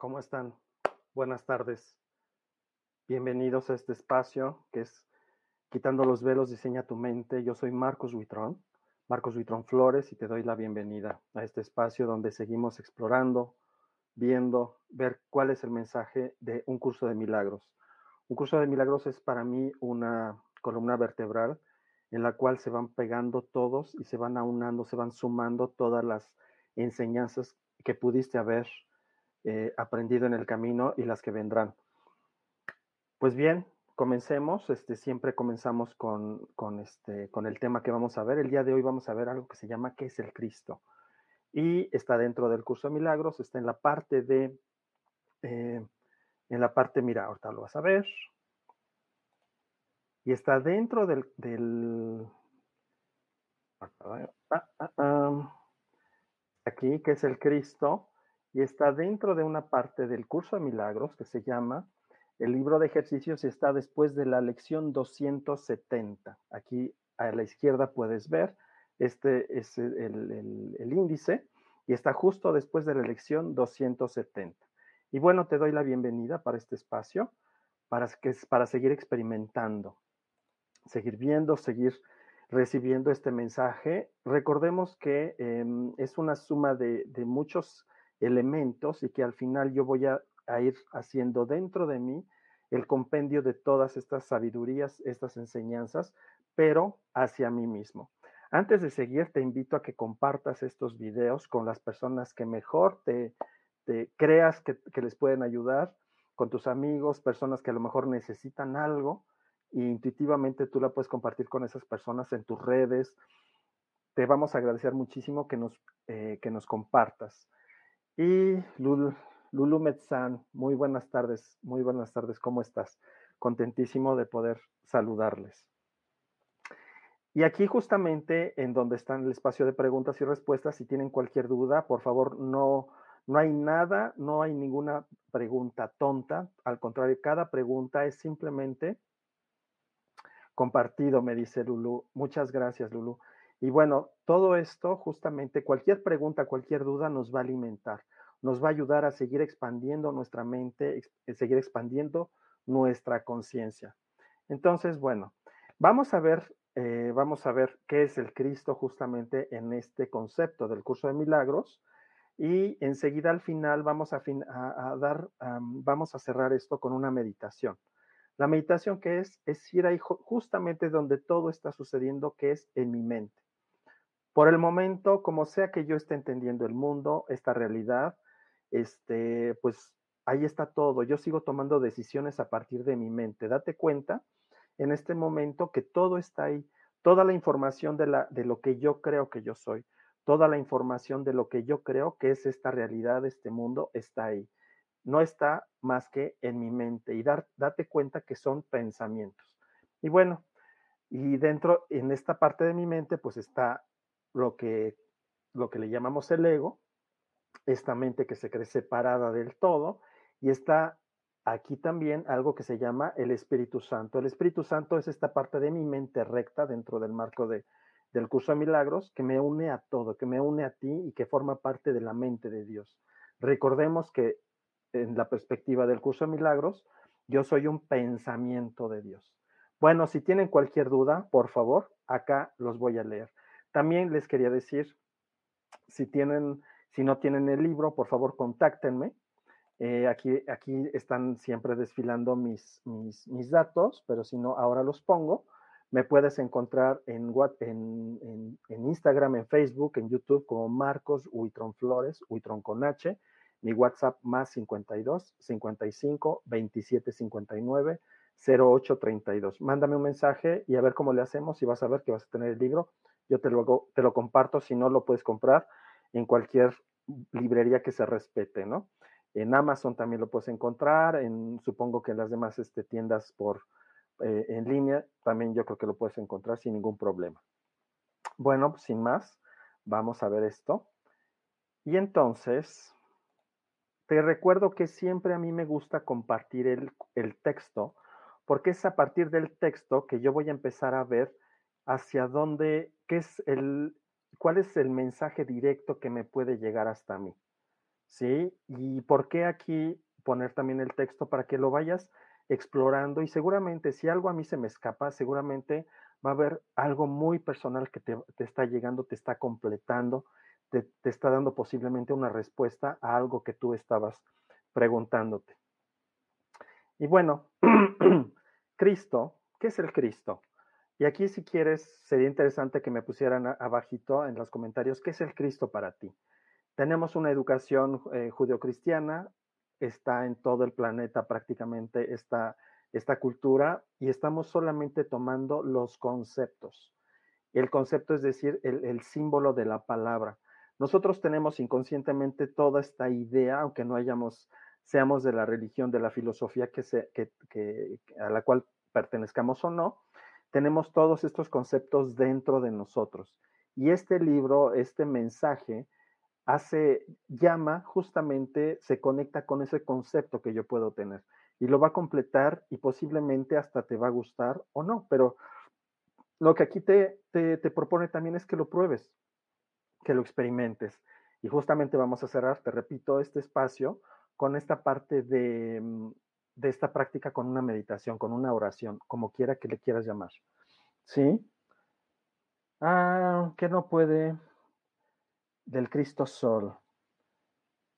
¿Cómo están? Buenas tardes. Bienvenidos a este espacio que es Quitando los velos, diseña tu mente. Yo soy Marcos Huitrón, Marcos Huitrón Flores, y te doy la bienvenida a este espacio donde seguimos explorando, viendo, ver cuál es el mensaje de un curso de milagros. Un curso de milagros es para mí una columna vertebral en la cual se van pegando todos y se van aunando, se van sumando todas las enseñanzas que pudiste haber eh, aprendido en el camino y las que vendrán. Pues bien, comencemos. Este, siempre comenzamos con, este, con el tema que vamos a ver. El día de hoy vamos a ver algo que se llama ¿Qué es el Cristo? Y está dentro del curso de milagros, está en la parte de, eh, en la parte, mira, ahorita lo vas a ver. Y está dentro del, del ah, ah, ah, aquí, que es el Cristo, y está dentro de una parte del curso de milagros que se llama el libro de ejercicios está después de la lección 270. Aquí a la izquierda puedes ver, este es el, índice y está justo después de la lección 270. Y bueno, te doy la bienvenida para este espacio, para, que, para seguir experimentando, seguir viendo, seguir recibiendo este mensaje. Recordemos que em, es una suma de, de muchos elementos y que al final yo voy a, ir haciendo dentro de mí el compendio de todas estas sabidurías, estas enseñanzas, pero hacia mí mismo. Antes de seguir, te invito a que compartas estos videos con las personas que mejor te, creas que, les pueden ayudar, con tus amigos, personas que a lo mejor necesitan algo, intuitivamente tú la puedes compartir con esas personas en tus redes. Te vamos a agradecer muchísimo que nos, eh, que nos compartas. Y Lulu, Metzán, muy buenas tardes, muy buenas tardes, ¿cómo estás? Contentísimo de poder saludarles. Y aquí justamente en donde está el espacio de preguntas y respuestas, si tienen cualquier duda, por favor, no, no hay nada, no hay ninguna pregunta tonta, al contrario, cada pregunta es simplemente compartido, me dice Lulu. Muchas gracias, Lulu. Y bueno, todo esto, justamente, cualquier pregunta, cualquier duda nos va a alimentar, nos va a ayudar a seguir expandiendo nuestra mente, eh, seguir expandiendo nuestra conciencia. Entonces, bueno, vamos a ver, eh, vamos a ver qué es el Cristo justamente en este concepto del curso de milagros. Y enseguida al final vamos a, dar, vamos a cerrar esto con una meditación. La meditación que es, es ir ahí justamente donde todo está sucediendo, que es en mi mente. Por el momento, como sea que yo esté entendiendo el mundo, esta realidad, este, pues ahí está todo. Yo sigo tomando decisiones a partir de mi mente. Date cuenta en este momento que todo está ahí. Toda la información de, la, de lo que yo creo que yo soy, toda la información de lo que yo creo que es esta realidad, este mundo, está ahí. No está más que en mi mente y dar, date cuenta que son pensamientos. Y bueno, y dentro, en esta parte de mi mente, pues está lo que, lo que le llamamos el ego, esta mente que se cree separada del todo, y está aquí también algo que se llama el Espíritu Santo. El Espíritu Santo es esta parte de mi mente recta dentro del marco de, del curso de milagros que me une a todo, que me une a ti y que forma parte de la mente de Dios. Recordemos que en la perspectiva del curso de milagros, yo soy un pensamiento de Dios. Bueno, si tienen cualquier duda, por favor, acá los voy a leer. También les quería decir, si tienen si no tienen el libro, por favor, contáctenme. Eh, aquí, aquí están siempre desfilando mis, mis, datos, pero si no, ahora los pongo. Me puedes encontrar en, en, en, Instagram, en Facebook, en YouTube como Marcos Huitron Flores, Huitron con H. Mi WhatsApp más 52 55 27 59 08 32. Mándame un mensaje y a ver cómo le hacemos y vas a ver que vas a tener el libro. Yo te lo, te lo comparto, si no lo puedes comprar en cualquier librería que se respete, ¿no? En Amazon también lo puedes encontrar, en, supongo que en las demás este, tiendas por, eh, en línea también yo creo que lo puedes encontrar sin ningún problema. Bueno, pues, sin más, vamos a ver esto. Y entonces, te recuerdo que siempre a mí me gusta compartir el, el texto, porque es a partir del texto que yo voy a empezar a ver hacia dónde, qué es el, cuál es el mensaje directo que me puede llegar hasta mí. ¿Sí? Y por qué aquí poner también el texto para que lo vayas explorando y seguramente si algo a mí se me escapa, seguramente va a haber algo muy personal que te, está llegando, te está completando, te, te está dando posiblemente una respuesta a algo que tú estabas preguntándote. Y bueno, Cristo, ¿qué es el Cristo? Y aquí, si quieres, sería interesante que me pusieran abajito en los comentarios qué es el Cristo para ti. Tenemos una educación eh, judeocristiana, está en todo el planeta prácticamente esta, esta cultura y estamos solamente tomando los conceptos. El concepto es decir, el, símbolo de la palabra. Nosotros tenemos inconscientemente toda esta idea, aunque no hayamos, seamos de la religión, de la filosofía que se, que, a la cual pertenezcamos o no, tenemos todos estos conceptos dentro de nosotros. Y este libro, este mensaje, hace, llama justamente, se conecta con ese concepto que yo puedo tener y lo va a completar y posiblemente hasta te va a gustar o no, pero lo que aquí te, te, te propone también es que lo pruebes, que lo experimentes. Y justamente vamos a cerrar, te repito, este espacio con esta parte de, mm, de esta práctica con una meditación, con una oración, como quiera que le quieras llamar. ¿Sí? Ah, ¿qué no puede del Cristo Sol?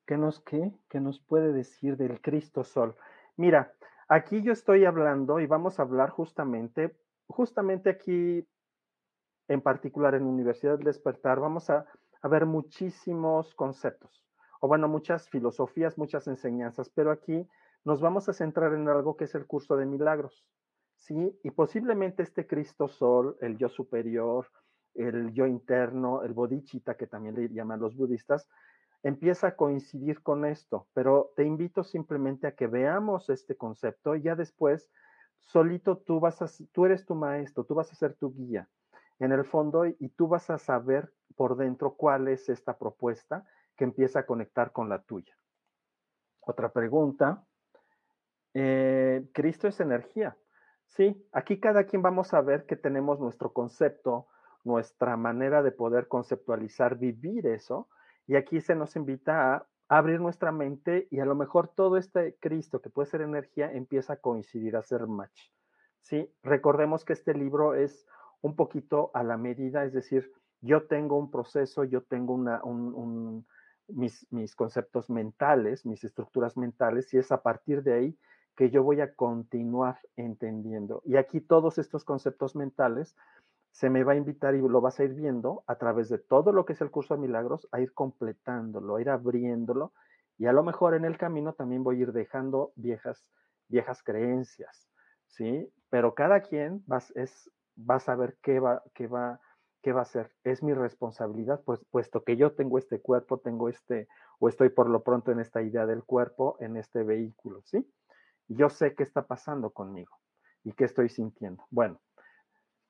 ¿Qué nos qué? ¿Qué nos puede decir del Cristo Sol? Mira, aquí yo estoy hablando y vamos a hablar justamente, justamente aquí en particular en Universidad del Despertar, vamos a, a ver muchísimos conceptos, o bueno, muchas filosofías, muchas enseñanzas, pero aquí nos vamos a centrar en algo que es el curso de milagros, ¿sí? Y posiblemente este Cristo Sol, el yo superior, el yo interno, el bodhicitta, que también le llaman los budistas, empieza a coincidir con esto, pero te invito simplemente a que veamos este concepto y ya después, solito tú vas a, tú eres tu maestro, tú vas a ser tu guía en el fondo y tú vas a saber por dentro cuál es esta propuesta que empieza a conectar con la tuya. Otra pregunta, eh, Cristo es energía. Sí, aquí cada quien vamos a ver que tenemos nuestro concepto, nuestra manera de poder conceptualizar, vivir eso, y aquí se nos invita a abrir nuestra mente y a lo mejor todo este Cristo que puede ser energía empieza a coincidir, a ser match. Sí, recordemos que este libro es un poquito a la medida, es decir, yo tengo un proceso, yo tengo mis, mis conceptos mentales, mis estructuras mentales, y es a partir de ahí que yo voy a continuar entendiendo. Y aquí todos estos conceptos mentales se me va a invitar y lo vas a ir viendo a través de todo lo que es el curso de milagros, a ir completándolo, a ir abriéndolo Y a lo mejor en el camino también voy a ir dejando viejas, viejas creencias, ¿sí? Pero cada quien va, es, va a saber qué va, qué, va, qué va a hacer. Es mi responsabilidad, pues, puesto que yo tengo este cuerpo, tengo este, o estoy por lo pronto en esta idea del cuerpo, en este vehículo, ¿sí? Yo sé qué está pasando conmigo y qué estoy sintiendo. Bueno,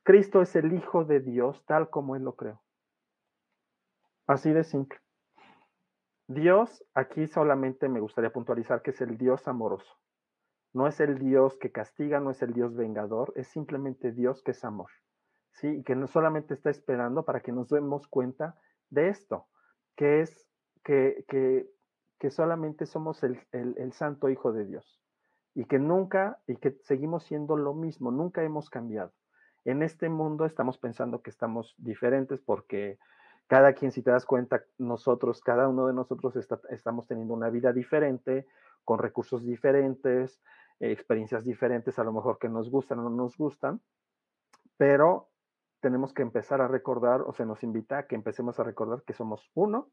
Cristo es el Hijo de Dios tal como Él lo creó. Así de simple. Dios, aquí solamente me gustaría puntualizar que es el Dios amoroso. No es el Dios que castiga, no es el Dios vengador, es simplemente Dios que es amor. ¿sí? Y que no solamente está esperando para que nos demos cuenta de esto, que es que, que, solamente somos el, el santo Hijo de Dios y que nunca, y que seguimos siendo lo mismo, nunca hemos cambiado. En este mundo estamos pensando que estamos diferentes porque cada quien, si te das cuenta, nosotros, cada uno de nosotros está, estamos teniendo una vida diferente, con recursos diferentes, experiencias diferentes, a lo mejor que nos gustan o no nos gustan, pero tenemos que empezar a recordar, o se nos invita a que empecemos a recordar que somos uno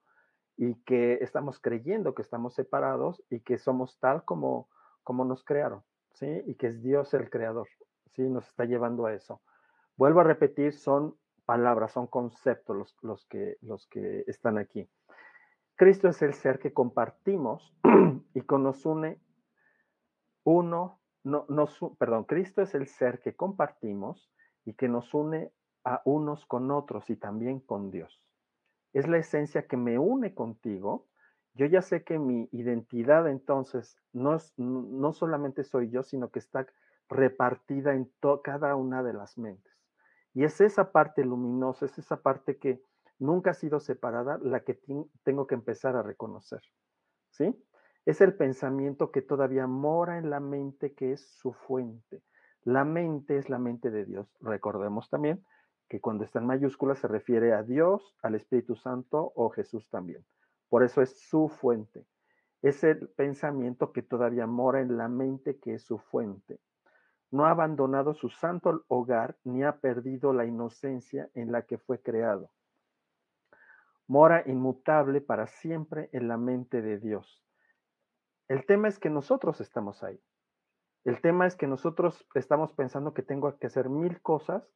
y que estamos creyendo que estamos separados y que somos tal como, como nos crearon, ¿sí? Y que es Dios el creador, ¿sí? Nos está llevando a eso. Vuelvo a repetir, son palabras, son conceptos los, los, que, los que están aquí. Cristo es el ser que compartimos y que nos une uno, no, nos, perdón, Cristo es el ser que compartimos y que nos une a unos con otros y también con Dios. Es la esencia que me une contigo. Yo ya sé que mi identidad entonces no, es, no solamente soy yo, sino que está repartida en cada una de las mentes. Y es esa parte luminosa, es esa parte que nunca ha sido separada, la que tengo que empezar a reconocer. ¿Sí? Es el pensamiento que todavía mora en la mente, que es su fuente. La mente es la mente de Dios. Recordemos también que cuando está en mayúsculas se refiere a Dios, al Espíritu Santo o Jesús también. Por eso es su fuente. Es el pensamiento que todavía mora en la mente, que es su fuente no ha abandonado su santo hogar ni ha perdido la inocencia en la que fue creado. Mora inmutable para siempre en la mente de Dios. El tema es que nosotros estamos ahí. El tema es que nosotros estamos pensando que tengo que hacer mil cosas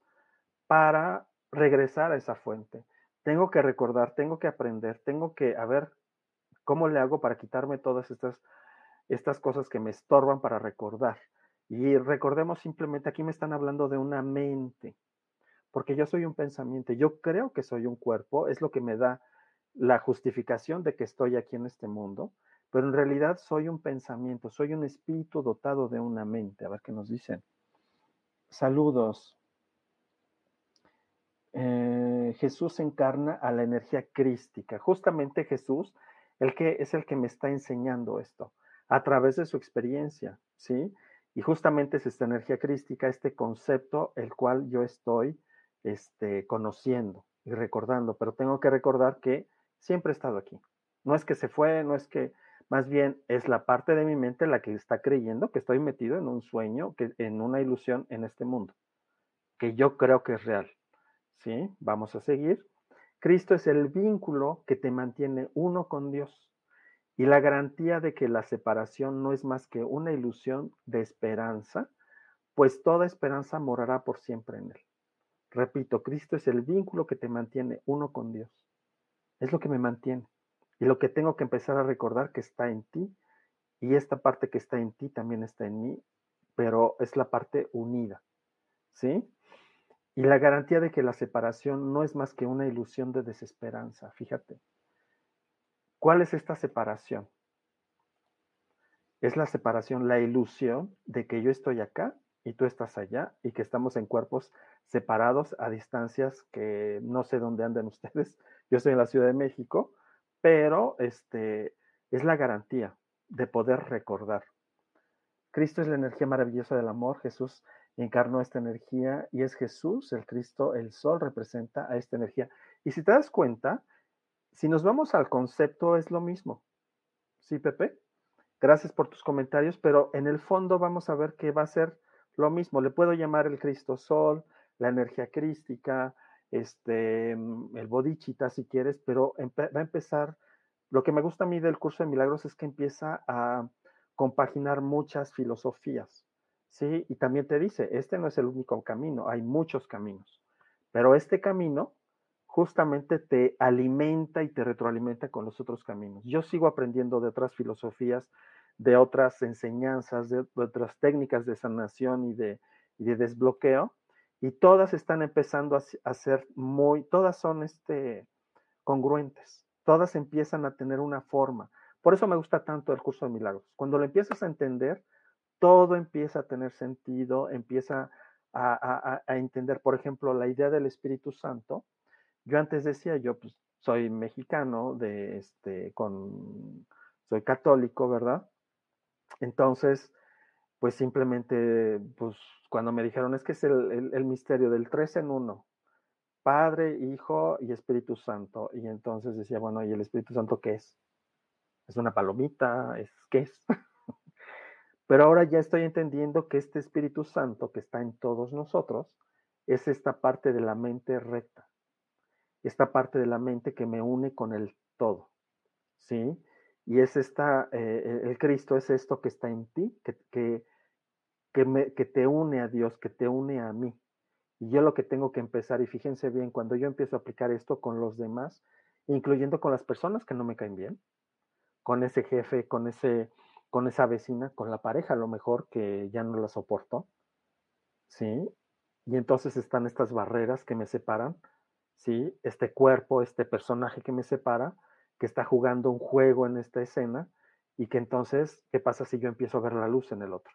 para regresar a esa fuente. Tengo que recordar, tengo que aprender, tengo que, a ver, ¿cómo le hago para quitarme todas estas, estas cosas que me estorban para recordar? Y recordemos simplemente, aquí me están hablando de una mente, porque yo soy un pensamiento, yo creo que soy un cuerpo, es lo que me da la justificación de que estoy aquí en este mundo, pero en realidad soy un pensamiento, soy un espíritu dotado de una mente. A ver qué nos dicen. Saludos. Eh, Jesús encarna a la energía crística. Justamente Jesús, el que es el que me está enseñando esto a través de su experiencia, ¿sí? Y justamente es esta energía crística, este concepto, el cual yo estoy este, conociendo y recordando, pero tengo que recordar que siempre he estado aquí. No es que se fue, no es que, más bien es la parte de mi mente la que está creyendo que estoy metido en un sueño, que, en una ilusión en este mundo, que yo creo que es real. ¿Sí? Vamos a seguir. Cristo es el vínculo que te mantiene uno con Dios y la garantía de que la separación no es más que una ilusión de esperanza, pues toda esperanza morará por siempre en él. Repito, Cristo es el vínculo que te mantiene uno con Dios. Es lo que me mantiene. Y lo que tengo que empezar a recordar que está en ti, y esta parte que está en ti también está en mí, pero es la parte unida. ¿Sí? Y la garantía de que la separación no es más que una ilusión de desesperanza, fíjate. ¿Cuál es esta separación? Es la separación, la ilusión de que yo estoy acá y tú estás allá y que estamos en cuerpos separados a distancias que no sé dónde andan ustedes. Yo estoy en la Ciudad de México, pero este es la garantía de poder recordar. Cristo es la energía maravillosa del amor, Jesús encarnó esta energía y es Jesús, el Cristo, el sol representa a esta energía. Y si te das cuenta, si nos vamos al concepto, es lo mismo. ¿Sí, Pepe? Gracias por tus comentarios, pero en el fondo vamos a ver que va a ser lo mismo. Le puedo llamar el Cristo Sol, la energía crística, este, mm, el bodichita si quieres, pero va a empezar lo que me gusta a mí del curso de milagros es que empieza a compaginar muchas filosofías, ¿sí? Y también te dice, este no es el único camino, hay muchos caminos, pero este camino justamente te alimenta y te retroalimenta con los otros caminos. Yo sigo aprendiendo de otras filosofías, de otras enseñanzas, de, otras técnicas de sanación y de, de, desbloqueo, y todas están empezando a, ser muy, todas son este, congruentes, todas empiezan a tener una forma. Por eso me gusta tanto el curso de milagros. Cuando lo empiezas a entender, todo empieza a tener sentido, empieza a, entender, por ejemplo, la idea del Espíritu Santo yo antes decía, yo pues soy mexicano, de este, con, soy católico, ¿verdad? Entonces, pues simplemente, pues cuando me dijeron, es que es el, misterio del tres en uno, Padre, Hijo y Espíritu Santo. Y entonces decía, bueno, ¿y el Espíritu Santo qué es? ¿Es una palomita? ¿Es qué es? Pero ahora ya estoy entendiendo que este Espíritu Santo que está en todos nosotros es esta parte de la mente recta esta parte de la mente que me une con el todo, ¿sí? Y es esta, eh, el Cristo es esto que está en ti, que, que, que, me, que te une a Dios, que te une a mí. Y yo lo que tengo que empezar, y fíjense bien, cuando yo empiezo a aplicar esto con los demás, incluyendo con las personas que no me caen bien, con ese jefe, con, ese, con esa vecina, con la pareja a lo mejor que ya no la soporto, ¿sí? Y entonces están estas barreras que me separan, ¿sí? Este cuerpo, este personaje que me separa, que está jugando un juego en esta escena y que entonces, ¿qué pasa si yo empiezo a ver la luz en el otro?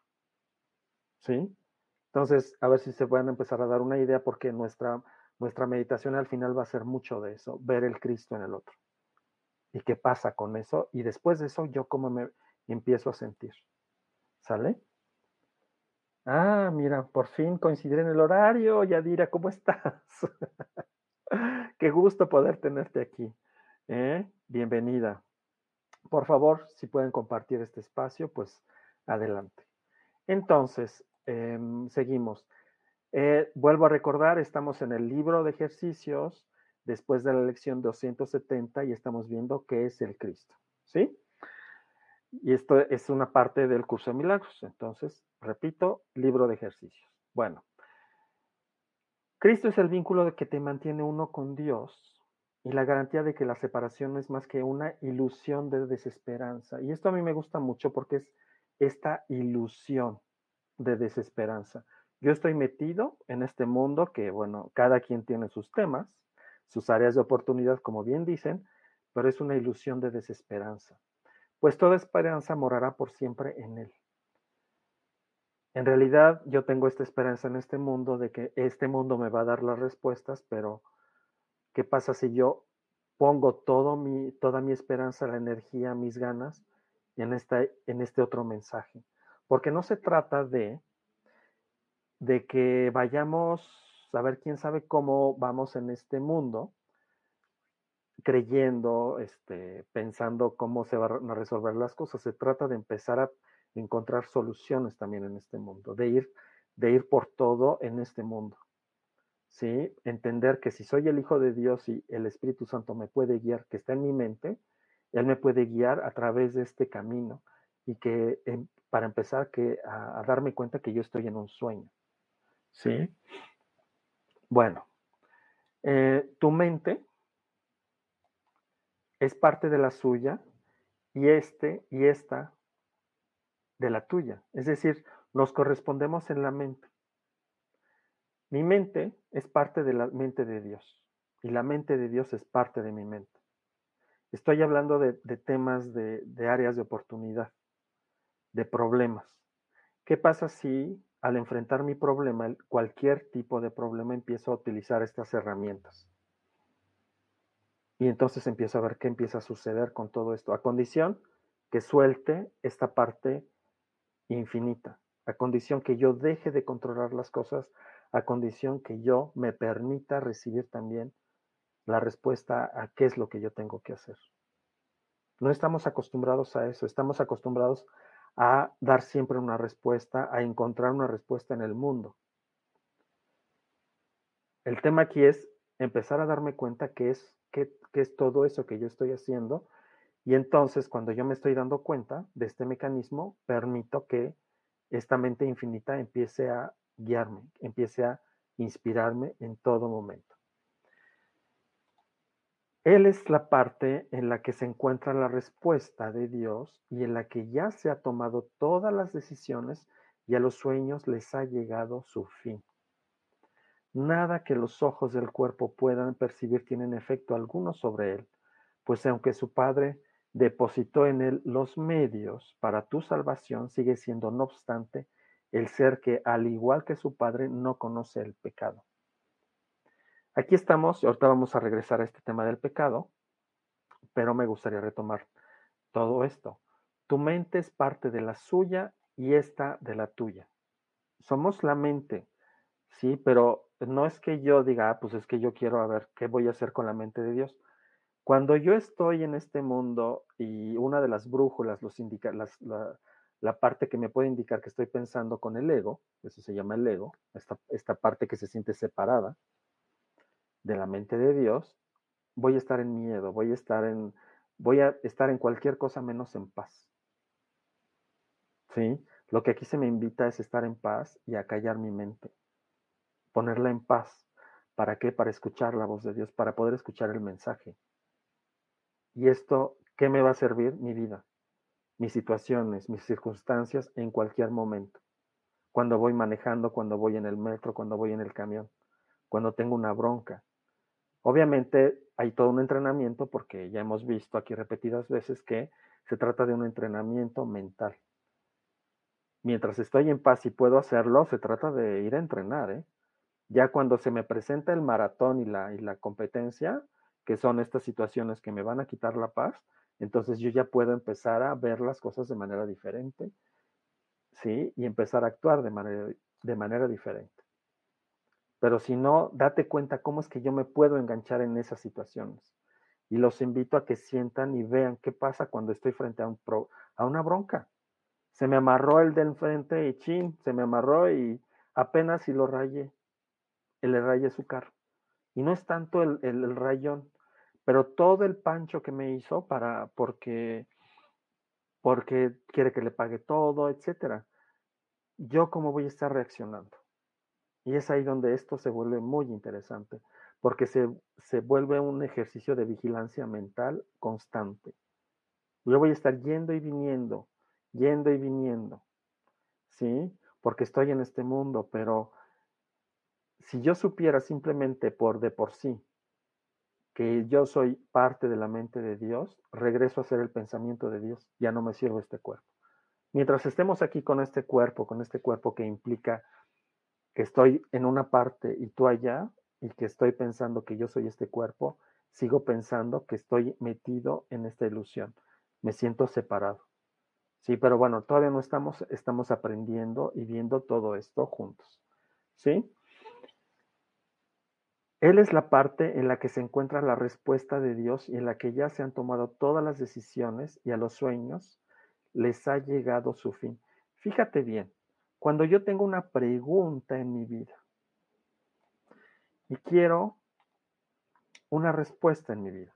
¿Sí? Entonces, a ver si se pueden empezar a dar una idea porque nuestra, nuestra meditación al final va a ser mucho de eso, ver el Cristo en el otro. ¿Y qué pasa con eso? Y después de eso, yo cómo me empiezo a sentir. ¿Sale? Ah, mira, por fin coincidir en el horario. Yadira, ¿cómo estás? Qué gusto poder tenerte aquí. ¿eh? Bienvenida. Por favor, si pueden compartir este espacio, pues adelante. Entonces, em, seguimos. Eh, vuelvo a recordar, estamos en el libro de ejercicios después de la lección 270 y estamos viendo qué es el Cristo. ¿Sí? Y esto es una parte del curso de milagros. Entonces, repito, libro de ejercicios. Bueno, Cristo es el vínculo que te mantiene uno con Dios y la garantía de que la separación no es más que una ilusión de desesperanza. Y esto a mí me gusta mucho porque es esta ilusión de desesperanza. Yo estoy metido en este mundo que, bueno, cada quien tiene sus temas, sus áreas de oportunidad, como bien dicen, pero es una ilusión de desesperanza. Pues toda esperanza morará por siempre en él. En realidad yo tengo esta esperanza en este mundo de que este mundo me va a dar las respuestas, pero ¿qué pasa si yo pongo todo mi, toda mi esperanza, la energía, mis ganas en, esta, en este otro mensaje? Porque no se trata de, de que vayamos a ver quién sabe cómo vamos en este mundo, creyendo, este, pensando cómo se van a resolver las cosas. Se trata de empezar a encontrar soluciones también en este mundo, de ir, de ir por todo en este mundo. ¿Sí? Entender que si soy el Hijo de Dios y el Espíritu Santo me puede guiar, que está en mi mente, Él me puede guiar a través de este camino y que em, para empezar que a, darme cuenta que yo estoy en un sueño. ¿Sí? Bueno, eh, tu mente es parte de la suya y este y esta de la tuya. Es decir, nos correspondemos en la mente. Mi mente es parte de la mente de Dios y la mente de Dios es parte de mi mente. Estoy hablando de, temas de, de áreas de oportunidad, de problemas. ¿Qué pasa si al enfrentar mi problema, cualquier tipo de problema, empiezo a utilizar estas herramientas? Y entonces empiezo a ver qué empieza a suceder con todo esto, a condición que suelte esta parte infinita, a condición que yo deje de controlar las cosas, a condición que yo me permita recibir también la respuesta a qué es lo que yo tengo que hacer. No estamos acostumbrados a eso, estamos acostumbrados a dar siempre una respuesta, a encontrar una respuesta en el mundo. El tema aquí es empezar a darme cuenta que es, qué, es todo eso que yo estoy haciendo Y entonces, cuando yo me estoy dando cuenta de este mecanismo, permito que esta mente infinita empiece a guiarme, empiece a inspirarme en todo momento. Él es la parte en la que se encuentra la respuesta de Dios y en la que ya se ha tomado todas las decisiones y a los sueños les ha llegado su fin. Nada que los ojos del cuerpo puedan percibir tienen efecto alguno sobre él, pues aunque su Padre depositó en él los medios para tu salvación, sigue siendo, no obstante, el ser que, al igual que su Padre, no conoce el pecado. Aquí estamos, y ahorita vamos a regresar a este tema del pecado, pero me gustaría retomar todo esto. Tu mente es parte de la suya y esta de la tuya. Somos la mente, sí, pero no es que yo diga, ah, pues es que yo quiero a ver qué voy a hacer con la mente de Dios. Cuando yo estoy en este mundo y una de las brújulas los indica, la, la, parte que me puede indicar que estoy pensando con el ego, eso se llama el ego, esta, esta parte que se siente separada de la mente de Dios, voy a estar en miedo, voy a estar en, voy a estar en cualquier cosa menos en paz. ¿Sí? Lo que aquí se me invita es estar en paz y a callar mi mente, ponerla en paz. ¿Para qué? Para escuchar la voz de Dios, para poder escuchar el mensaje. ¿Y esto qué me va a servir? Mi vida, mis situaciones, mis circunstancias en cualquier momento. Cuando voy manejando, cuando voy en el metro, cuando voy en el camión, cuando tengo una bronca. Obviamente hay todo un entrenamiento porque ya hemos visto aquí repetidas veces que se trata de un entrenamiento mental. Mientras estoy en paz y puedo hacerlo, se trata de ir a entrenar. ¿eh? Ya cuando se me presenta el maratón y la, y la competencia, que son estas situaciones que me van a quitar la paz, entonces yo ya puedo empezar a ver las cosas de manera diferente, ¿sí? Y empezar a actuar de manera, de manera diferente. Pero si no, date cuenta cómo es que yo me puedo enganchar en esas situaciones. Y los invito a que sientan y vean qué pasa cuando estoy frente a, un a una bronca. Se me amarró el del frente y chin, se me amarró y apenas si lo rayé, rayé su carro. Y no es tanto el, el rayón, pero todo el pancho que me hizo para, porque, porque quiere que le pague todo, etcétera. Yo cómo voy a estar reaccionando. Y es ahí donde esto se vuelve muy interesante, porque se, se vuelve un ejercicio de vigilancia mental constante. Yo voy a estar yendo y viniendo, yendo y viniendo, ¿sí? Porque estoy en este mundo, pero si yo supiera simplemente por de por sí que yo soy parte de la mente de Dios, regreso a ser el pensamiento de Dios, ya no me sirvo este cuerpo. Mientras estemos aquí con este cuerpo, con este cuerpo que implica que estoy en una parte y tú allá, y que estoy pensando que yo soy este cuerpo, sigo pensando que estoy metido en esta ilusión. Me siento separado. Sí, pero bueno, todavía no estamos, estamos aprendiendo y viendo todo esto juntos. ¿Sí? Él es la parte en la que se encuentra la respuesta de Dios y en la que ya se han tomado todas las decisiones y a los sueños les ha llegado su fin. Fíjate bien, cuando yo tengo una pregunta en mi vida y quiero una respuesta en mi vida.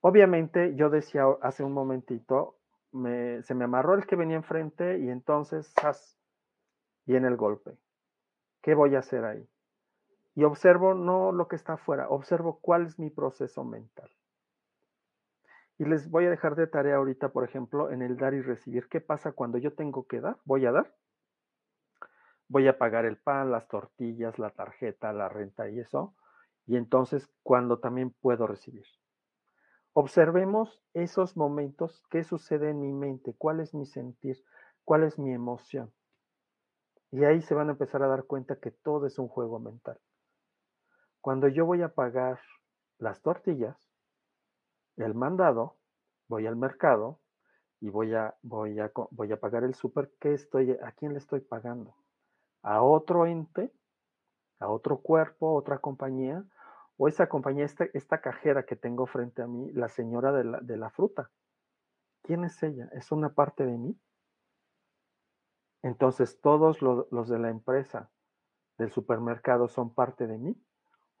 Obviamente, yo decía hace un momentito, se me amarró el que venía enfrente y entonces, ¡zas! en el golpe. ¿Qué voy a hacer ahí? Y observo no lo que está afuera, observo cuál es mi proceso mental. Y les voy a dejar de tarea ahorita, por ejemplo, en el dar y recibir. ¿Qué pasa cuando yo tengo que dar? Voy a dar. Voy a pagar el pan, las tortillas, la tarjeta, la renta y eso. Y entonces, cuando también puedo recibir. Observemos esos momentos, qué sucede en mi mente, cuál es mi sentir, cuál es mi emoción. Y ahí se van a empezar a dar cuenta que todo es un juego mental. Cuando yo voy a pagar las tortillas, el mandado, voy al mercado y voy a, voy a, voy a pagar el súper, ¿qué estoy, ¿a quién le estoy pagando? ¿A otro ente? ¿A otro cuerpo, otra compañía? ¿O esa compañía, esta, esta cajera que tengo frente a mí, la señora de la, de la fruta? ¿Quién es ella? ¿Es una parte de mí? Entonces, todos los de la empresa del supermercado son parte de mí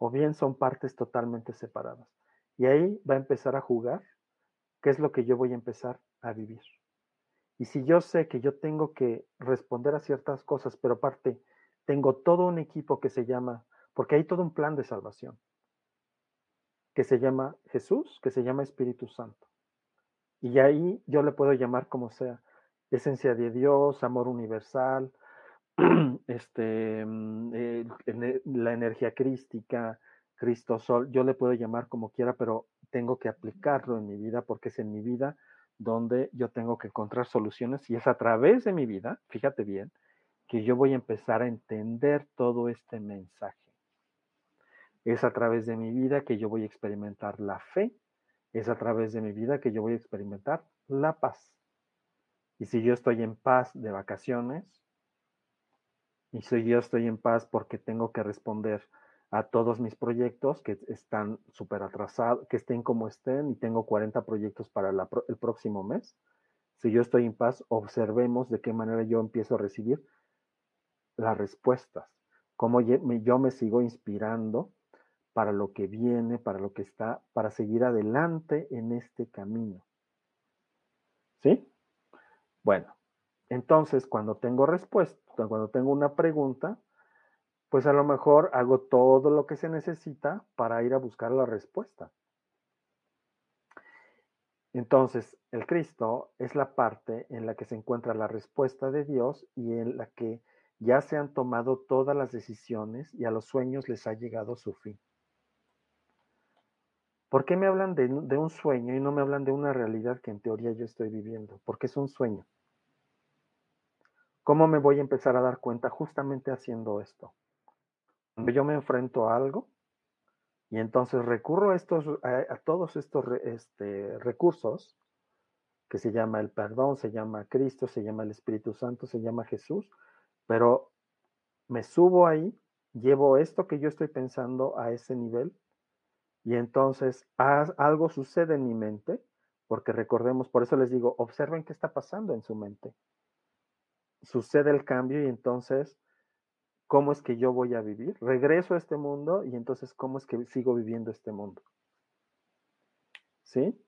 o bien son partes totalmente separadas. Y ahí va a empezar a jugar qué es lo que yo voy a empezar a vivir. Y si yo sé que yo tengo que responder a ciertas cosas, pero aparte tengo todo un equipo que se llama, porque hay todo un plan de salvación, que se llama Jesús, que se llama Espíritu Santo. Y ahí yo le puedo llamar como sea, esencia de Dios, amor universal, este, mm, la energía crística, Cristo Sol, yo le puedo llamar como quiera, pero tengo que aplicarlo en mi vida porque es en mi vida donde yo tengo que encontrar soluciones y es a través de mi vida, fíjate bien, que yo voy a empezar a entender todo este mensaje. Es a través de mi vida que yo voy a experimentar la fe, es a través de mi vida que yo voy a experimentar la paz. Y si yo estoy en paz de vacaciones, y si yo estoy en paz porque tengo que responder a todos mis proyectos que están súper atrasados, que estén como estén y tengo 40 proyectos para el próximo mes. Si yo estoy en paz, observemos de qué manera yo empiezo a recibir las respuestas, cómo yo me sigo inspirando para lo que viene, para lo que está, para seguir adelante en este camino. ¿Sí? Bueno, entonces cuando tengo respuesta, cuando tengo una pregunta, pues a lo mejor hago todo lo que se necesita para ir a buscar la respuesta. Entonces, el Cristo es la parte en la que se encuentra la respuesta de Dios y en la que ya se han tomado todas las decisiones y a los sueños les ha llegado su fin. ¿Por qué me hablan de, de, un sueño y no me hablan de una realidad que en teoría yo estoy viviendo? Porque es un sueño. ¿Cómo me voy a empezar a dar cuenta justamente haciendo esto? yo me enfrento a algo y entonces recurro a, estos, a, todos estos este, recursos que se llama el perdón, se llama Cristo, se llama el Espíritu Santo, se llama Jesús, pero me subo ahí, llevo esto que yo estoy pensando a ese nivel y entonces algo sucede en mi mente, porque recordemos, por eso les digo, observen qué está pasando en su mente. Sucede el cambio y entonces ¿Cómo es que yo voy a vivir? Regreso a este mundo y entonces, ¿cómo es que sigo viviendo este mundo? ¿Sí?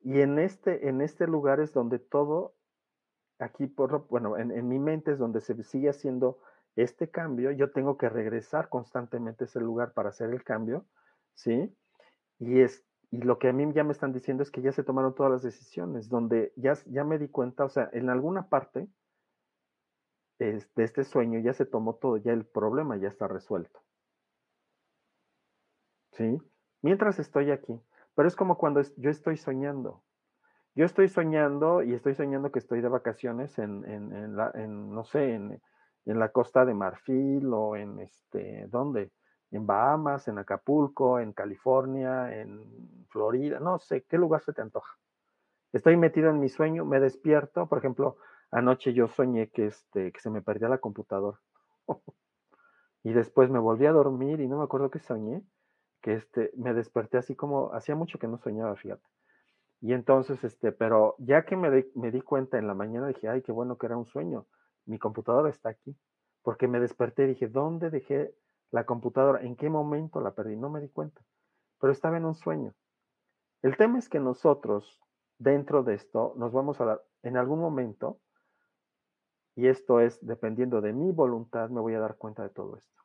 Y en este, en este lugar es donde todo, aquí, bueno, en, en mi mente es donde se sigue haciendo este cambio. Yo tengo que regresar constantemente a ese lugar para hacer el cambio, ¿sí? Y es, y lo que a mí ya me están diciendo es que ya se tomaron todas las decisiones, donde ya, ya me di cuenta, o sea, en alguna parte de este sueño ya se tomó todo, ya el problema ya está resuelto. ¿Sí? Mientras estoy aquí. Pero es como cuando yo estoy soñando. Yo estoy soñando y estoy soñando que estoy de vacaciones en, en, la, en no sé, en, la costa de Marfil o en este, ¿dónde? En Bahamas, en Acapulco, en California, en Florida, no sé, ¿qué lugar se te antoja? Estoy metido en mi sueño, me despierto, por ejemplo, Anoche yo soñé que, este, que se me perdía la computadora. y después me volví a dormir y no me acuerdo qué soñé, que este, me desperté así como, hacía mucho que no soñaba, fíjate. Y entonces, este, pero ya que me, me di cuenta en la mañana, dije, ay, qué bueno que era un sueño. Mi computadora está aquí. Porque me desperté y dije, ¿dónde dejé la computadora? ¿En qué momento la perdí? No me di cuenta. Pero estaba en un sueño. El tema es que nosotros, dentro de esto, nos vamos a dar, en algún momento, y esto es, dependiendo de mi voluntad, me voy a dar cuenta de todo esto.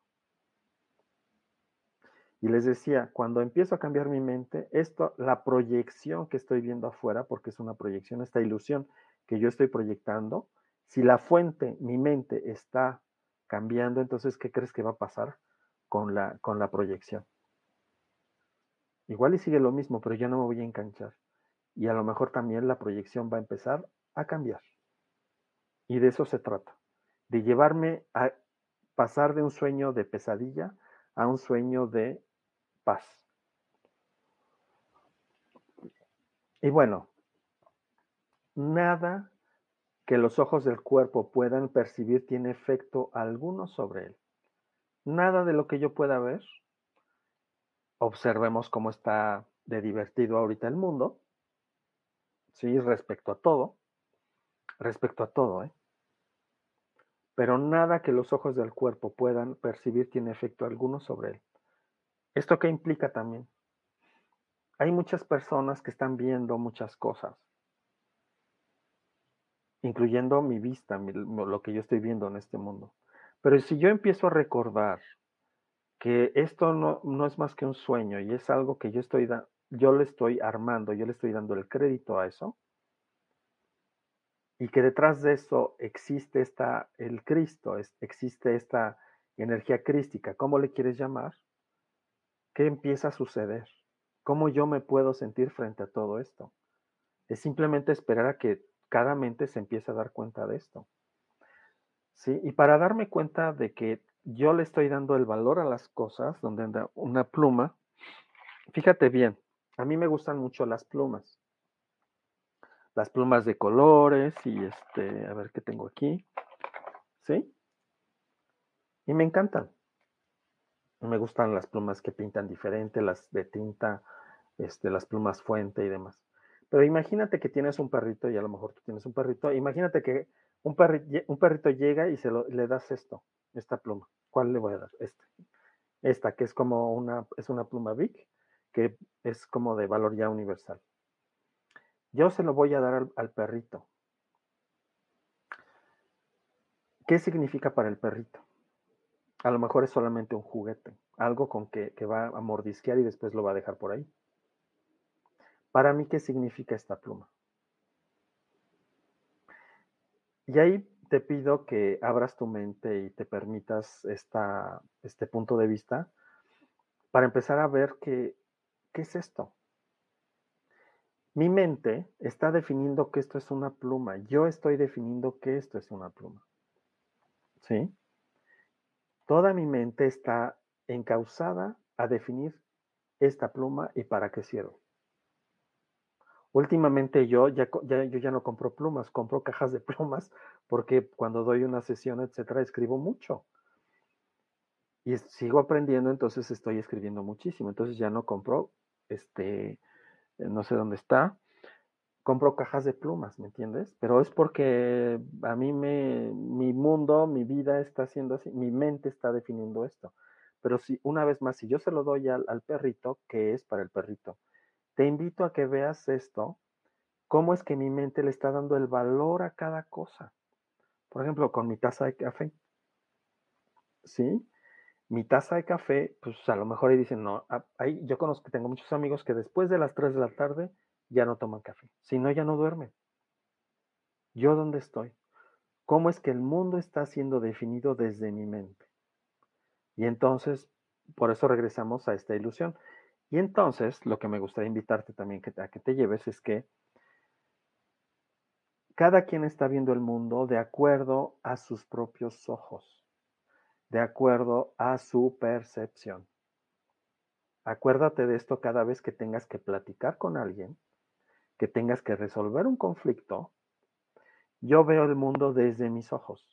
Y les decía, cuando empiezo a cambiar mi mente, esto, la proyección que estoy viendo afuera, porque es una proyección, esta ilusión que yo estoy proyectando, si la fuente, mi mente, está cambiando, entonces, ¿qué crees que va a pasar con la, con la proyección? Igual y sigue lo mismo, pero ya no me voy a enganchar. Y a lo mejor también la proyección va a empezar a cambiar. Y de eso se trata, de llevarme a pasar de un sueño de pesadilla a un sueño de paz. Y bueno, nada que los ojos del cuerpo puedan percibir tiene efecto alguno sobre él. Nada de lo que yo pueda ver. Observemos cómo está de divertido ahorita el mundo. Sí, respecto a todo. Respecto a todo, ¿eh? Pero nada que los ojos del cuerpo puedan percibir tiene efecto alguno sobre él. ¿Esto qué implica también? hay muchas personas que están viendo muchas cosas, incluyendo mi vista, lo que yo estoy viendo en este mundo. Pero si yo empiezo a recordar que esto no, no es más que un sueño y es algo que yo estoy yo le estoy armando, yo le estoy dando el crédito a eso, y que detrás de eso existe esta, el Cristo, existe esta energía crística, ¿cómo le quieres llamar? ¿Qué empieza a suceder? ¿Cómo yo me puedo sentir frente a todo esto? Es simplemente esperar a que cada mente se empiece a dar cuenta de esto. ¿Sí? Y para darme cuenta de que yo le estoy dando el valor a las cosas, donde anda una pluma, fíjate bien, a mí me gustan mucho las plumas las plumas de colores y este, a ver qué tengo aquí. ¿Sí? Y me encantan. Me gustan las plumas que pintan diferente, las de tinta, este, las plumas fuente y demás. Pero imagínate que tienes un perrito y a lo mejor tú tienes un perrito. Imagínate que un, un perrito llega y se lo, le das esto, esta pluma. ¿Cuál le voy a dar? Esta. Esta, que es como una, es una pluma big, que es como de valor ya universal. Yo se lo voy a dar al, perrito. ¿Qué significa para el perrito? A lo mejor es solamente un juguete, algo con que, que, va a mordisquear y después lo va a dejar por ahí. Para mí, ¿qué significa esta pluma? Y ahí te pido que abras tu mente y te permitas esta, este punto de vista para empezar a ver qué es esto. Mi mente está definiendo que esto es una pluma. Yo estoy definiendo que esto es una pluma. ¿Sí? Toda mi mente está encausada a definir esta pluma y para qué sirve. Últimamente yo ya, yo ya no compro plumas, compro cajas de plumas porque cuando doy una sesión, etcétera, escribo mucho. Y sigo aprendiendo, entonces estoy escribiendo muchísimo. Entonces ya no compro este, no sé dónde está, compro cajas de plumas, ¿me entiendes? Pero es porque a mí me, mi mundo, mi vida está haciendo así, mi mente está definiendo esto. Pero si, una vez más, si yo se lo doy al, al perrito, ¿qué es para el perrito? Te invito a que veas esto, cómo es que mi mente le está dando el valor a cada cosa. Por ejemplo, con mi taza de café. ¿Sí? Mi taza de café, pues a lo mejor ahí dicen, no, ah, ahí yo conozco que tengo muchos amigos que después de las 3 de la tarde ya no toman café, si no, ya no duermen. ¿Yo dónde estoy? ¿Cómo es que el mundo está siendo definido desde mi mente? Y entonces, por eso regresamos a esta ilusión. Y entonces, lo que me gustaría invitarte también a que te lleves es que cada quien está viendo el mundo de acuerdo a sus propios ojos de acuerdo a su percepción. Acuérdate de esto cada vez que tengas que platicar con alguien, que tengas que resolver un conflicto. Yo veo el mundo desde mis ojos,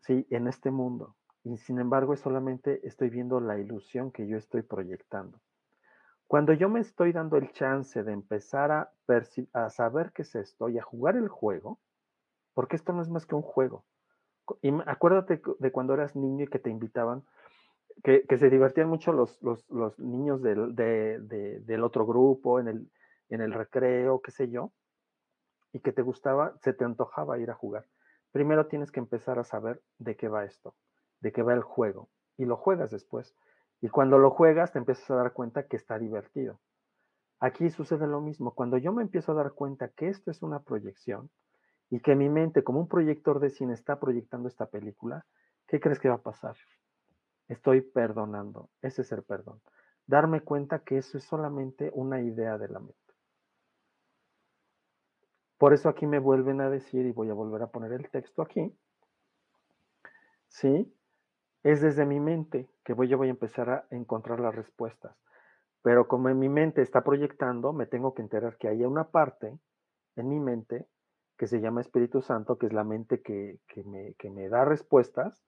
sí, en este mundo. Y sin embargo, solamente estoy viendo la ilusión que yo estoy proyectando. Cuando yo me estoy dando el chance de empezar a, a saber qué es esto y a jugar el juego, porque esto no es más que un juego, acuérdate de cuando eras niño y que te invitaban, que, se divertían mucho los, los, niños del, del, otro grupo, en el, en el recreo, qué sé yo, y que te gustaba, se te antojaba ir a jugar. Primero tienes que empezar a saber de qué va esto, de qué va el juego, y lo juegas después. Y cuando lo juegas te empiezas a dar cuenta que está divertido. Aquí sucede lo mismo. Cuando yo me empiezo a dar cuenta que esto es una proyección, y que mi mente, como un proyector de cine, está proyectando esta película, ¿qué crees que va a pasar? Estoy perdonando. Ese es el perdón. Darme cuenta que eso es solamente una idea de la mente. Por eso aquí me vuelven a decir, y voy a volver a poner el texto aquí, ¿sí? Es desde mi mente que voy, yo voy a empezar a encontrar las respuestas. Pero como en mi mente está proyectando, me tengo que enterar que hay una parte en mi mente que se llama Espíritu Santo, que es la mente que, me, me, da respuestas,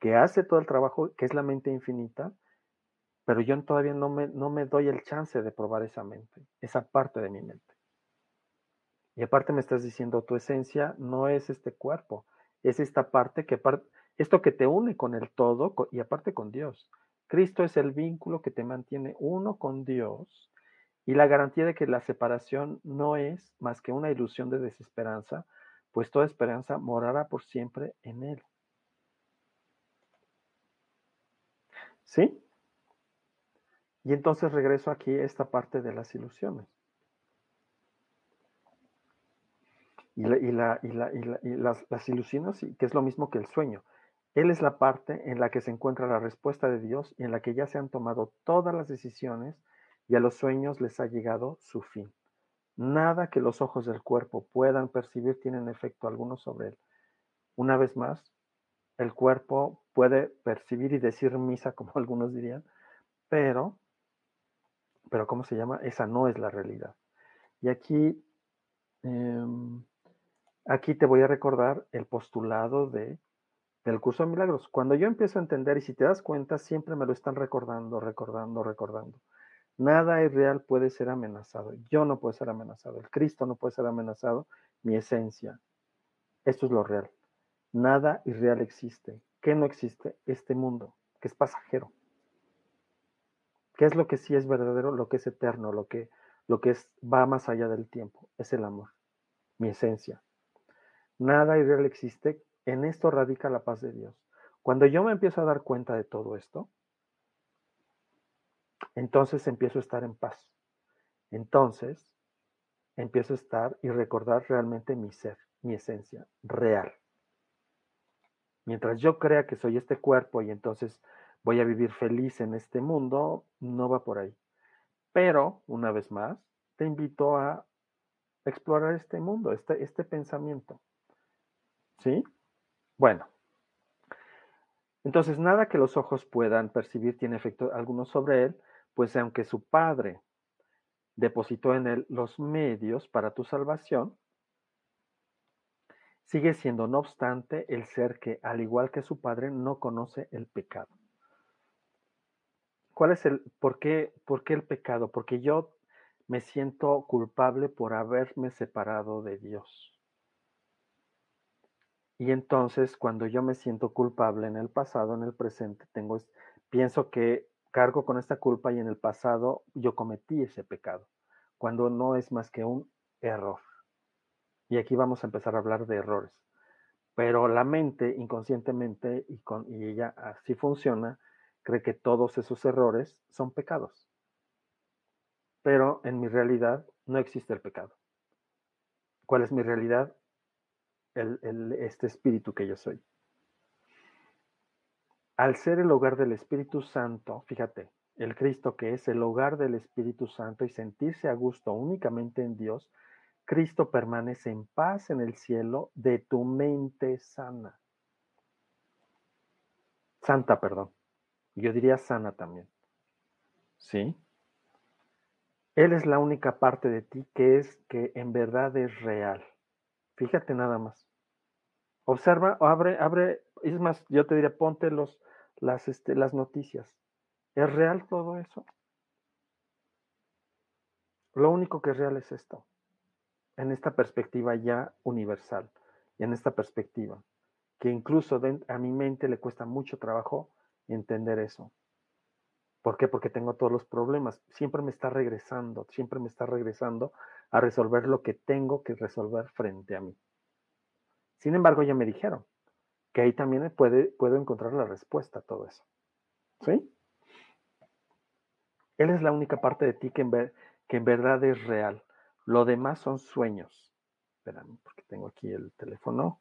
que hace todo el trabajo, que es la mente infinita, pero yo todavía no me, no me doy el chance de probar esa mente, esa parte de mi mente. Y aparte me estás diciendo, tu esencia no es este cuerpo, es esta parte que, esto que te une con el todo y aparte con Dios. Cristo es el vínculo que te mantiene uno con Dios y la garantía de que la separación no es más que una ilusión de desesperanza, pues toda esperanza morará por siempre en Él. ¿Sí? Y entonces regreso aquí a esta parte de las ilusiones. Y, las, las, ilusiones, que es lo mismo que el sueño. Él es la parte en la que se encuentra la respuesta de Dios y en la que ya se han tomado todas las decisiones y a los sueños les ha llegado su fin. Nada que los ojos del cuerpo puedan percibir tienen efecto alguno sobre él. Una vez más, el cuerpo puede percibir y decir misa, como algunos dirían, pero, pero ¿cómo se llama? Esa no es la realidad. Y aquí, em, aquí te voy a recordar el postulado de, del curso de milagros. Cuando yo empiezo a entender, y si te das cuenta, siempre me lo están recordando, recordando, recordando. Nada irreal puede ser amenazado. Yo no puedo ser amenazado. El Cristo no puede ser amenazado. Mi esencia. Esto es lo real. Nada irreal existe. ¿Qué no existe? Este mundo, que es pasajero. ¿Qué es lo que sí es verdadero? Lo que es eterno, lo que, lo que es, va más allá del tiempo. Es el amor, mi esencia. Nada irreal existe. En esto radica la paz de Dios. Cuando yo me empiezo a dar cuenta de todo esto, entonces empiezo a estar en paz. Entonces empiezo a estar y recordar realmente mi ser, mi esencia real. Mientras yo crea que soy este cuerpo y entonces voy a vivir feliz en este mundo, no va por ahí. Pero, una vez más, te invito a explorar este mundo, este, este pensamiento. ¿Sí? Bueno. Entonces, nada que los ojos puedan percibir tiene efecto alguno sobre él, pues aunque su Padre depositó en él los medios para tu salvación, sigue siendo, no obstante, el ser que, al igual que su Padre, no conoce el pecado. ¿Cuál es el, por qué, por qué el pecado? Porque yo me siento culpable por haberme separado de Dios. Y entonces, cuando yo me siento culpable en el pasado, en el presente, tengo, pienso que cargo con esta culpa y en el pasado yo cometí ese pecado, cuando no es más que un error. Y aquí vamos a empezar a hablar de errores. Pero la mente inconscientemente, y, con, y ella así funciona, cree que todos esos errores son pecados. Pero en mi realidad no existe el pecado. ¿Cuál es mi realidad? el, este espíritu que yo soy al ser el hogar del Espíritu Santo, fíjate, el Cristo que es el hogar del Espíritu Santo y sentirse a gusto únicamente en Dios, Cristo permanece en paz en el cielo de tu mente sana. Santa, perdón. Yo diría sana también. ¿Sí? Él es la única parte de ti que es que en verdad es real. Fíjate nada más. Observa, abre, abre, es más, yo te diría, ponte los, las, este, las noticias. ¿Es real todo eso? Lo único que es real es esto, en esta perspectiva ya universal, y en esta perspectiva, que incluso a mi mente le cuesta mucho trabajo entender eso. ¿Por qué? Porque tengo todos los problemas. Siempre me está regresando, siempre me está regresando a resolver lo que tengo que resolver frente a mí. Sin embargo, ya me dijeron, que ahí también puede, puedo encontrar la respuesta a todo eso. ¿Sí? Él es la única parte de ti que en, que en verdad es real. Lo demás son sueños. Espérame, porque tengo aquí el teléfono.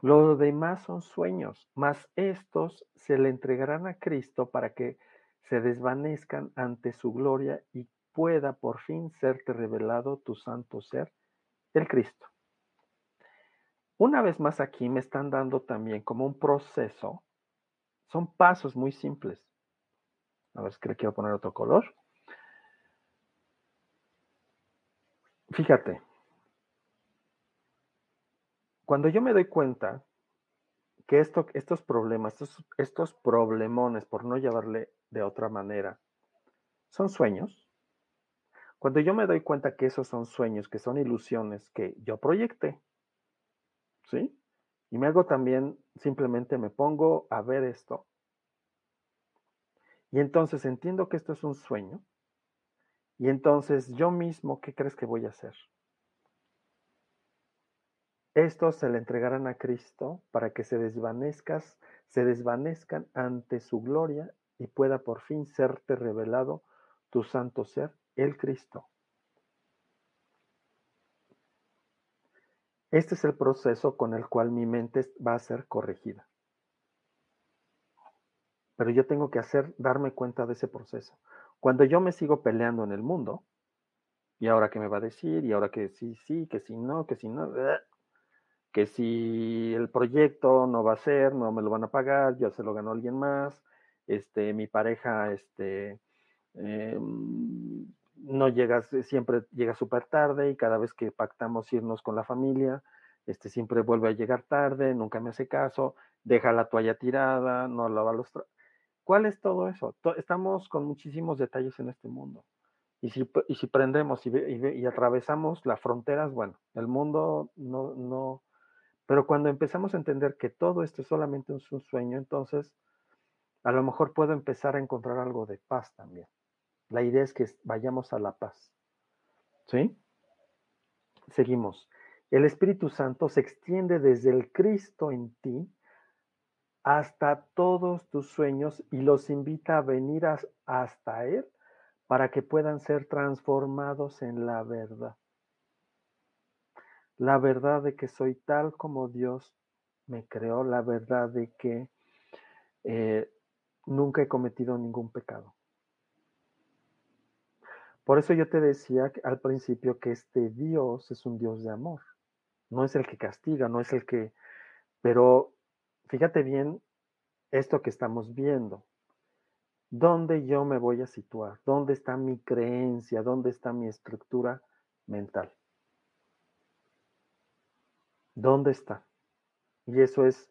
Lo demás son sueños, mas estos se le entregarán a Cristo para que se desvanezcan ante su gloria y pueda por fin serte revelado tu santo ser, el Cristo. Una vez más aquí me están dando también como un proceso. Son pasos muy simples. A ver, si le quiero poner otro color. Fíjate. Cuando yo me doy cuenta que esto, estos problemas, estos, estos problemones, por no llevarle de otra manera, son sueños. Cuando yo me doy cuenta que esos son sueños, que son ilusiones que yo proyecté, ¿sí? Y me hago también, simplemente me pongo a ver esto. Y entonces entiendo que esto es un sueño. Y entonces yo mismo, ¿qué crees que voy a hacer? Estos se le entregarán a Cristo para que se desvanezcas, se desvanezcan ante su gloria y pueda por fin serte revelado tu santo ser, el Cristo. Este es el proceso con el cual mi mente va a ser corregida. Pero yo tengo que hacer, darme cuenta de ese proceso. Cuando yo me sigo peleando en el mundo, y ahora qué me va a decir, y ahora que sí, sí, que sí, no, que sí, no, que si el proyecto no va a ser, no me lo van a pagar, ya se lo ganó alguien más, este, mi pareja, este, em, no llega, siempre llega súper tarde y cada vez que pactamos irnos con la familia, este siempre vuelve a llegar tarde, nunca me hace caso, deja la toalla tirada, no lava los... ¿Cuál es todo eso? Estamos con muchísimos detalles en este mundo. Y si, y si prendemos y, y, atravesamos las fronteras, bueno, el mundo no, no... Pero cuando empezamos a entender que todo esto es solamente un sueño, entonces a lo mejor puedo empezar a encontrar algo de paz también. La idea es que vayamos a la paz. ¿Sí? Seguimos. El Espíritu Santo se extiende desde el Cristo en ti hasta todos tus sueños y los invita a venir hasta Él para que puedan ser transformados en la verdad. La verdad de que soy tal como Dios me creó, la verdad de que eh, nunca he cometido ningún pecado. Por eso yo te decía al principio que este Dios es un Dios de amor. No es el que castiga, no es el que... Pero fíjate bien esto que estamos viendo. ¿Dónde yo me voy a situar? ¿Dónde está mi creencia? ¿Dónde está mi estructura mental? ¿Dónde está? Y eso es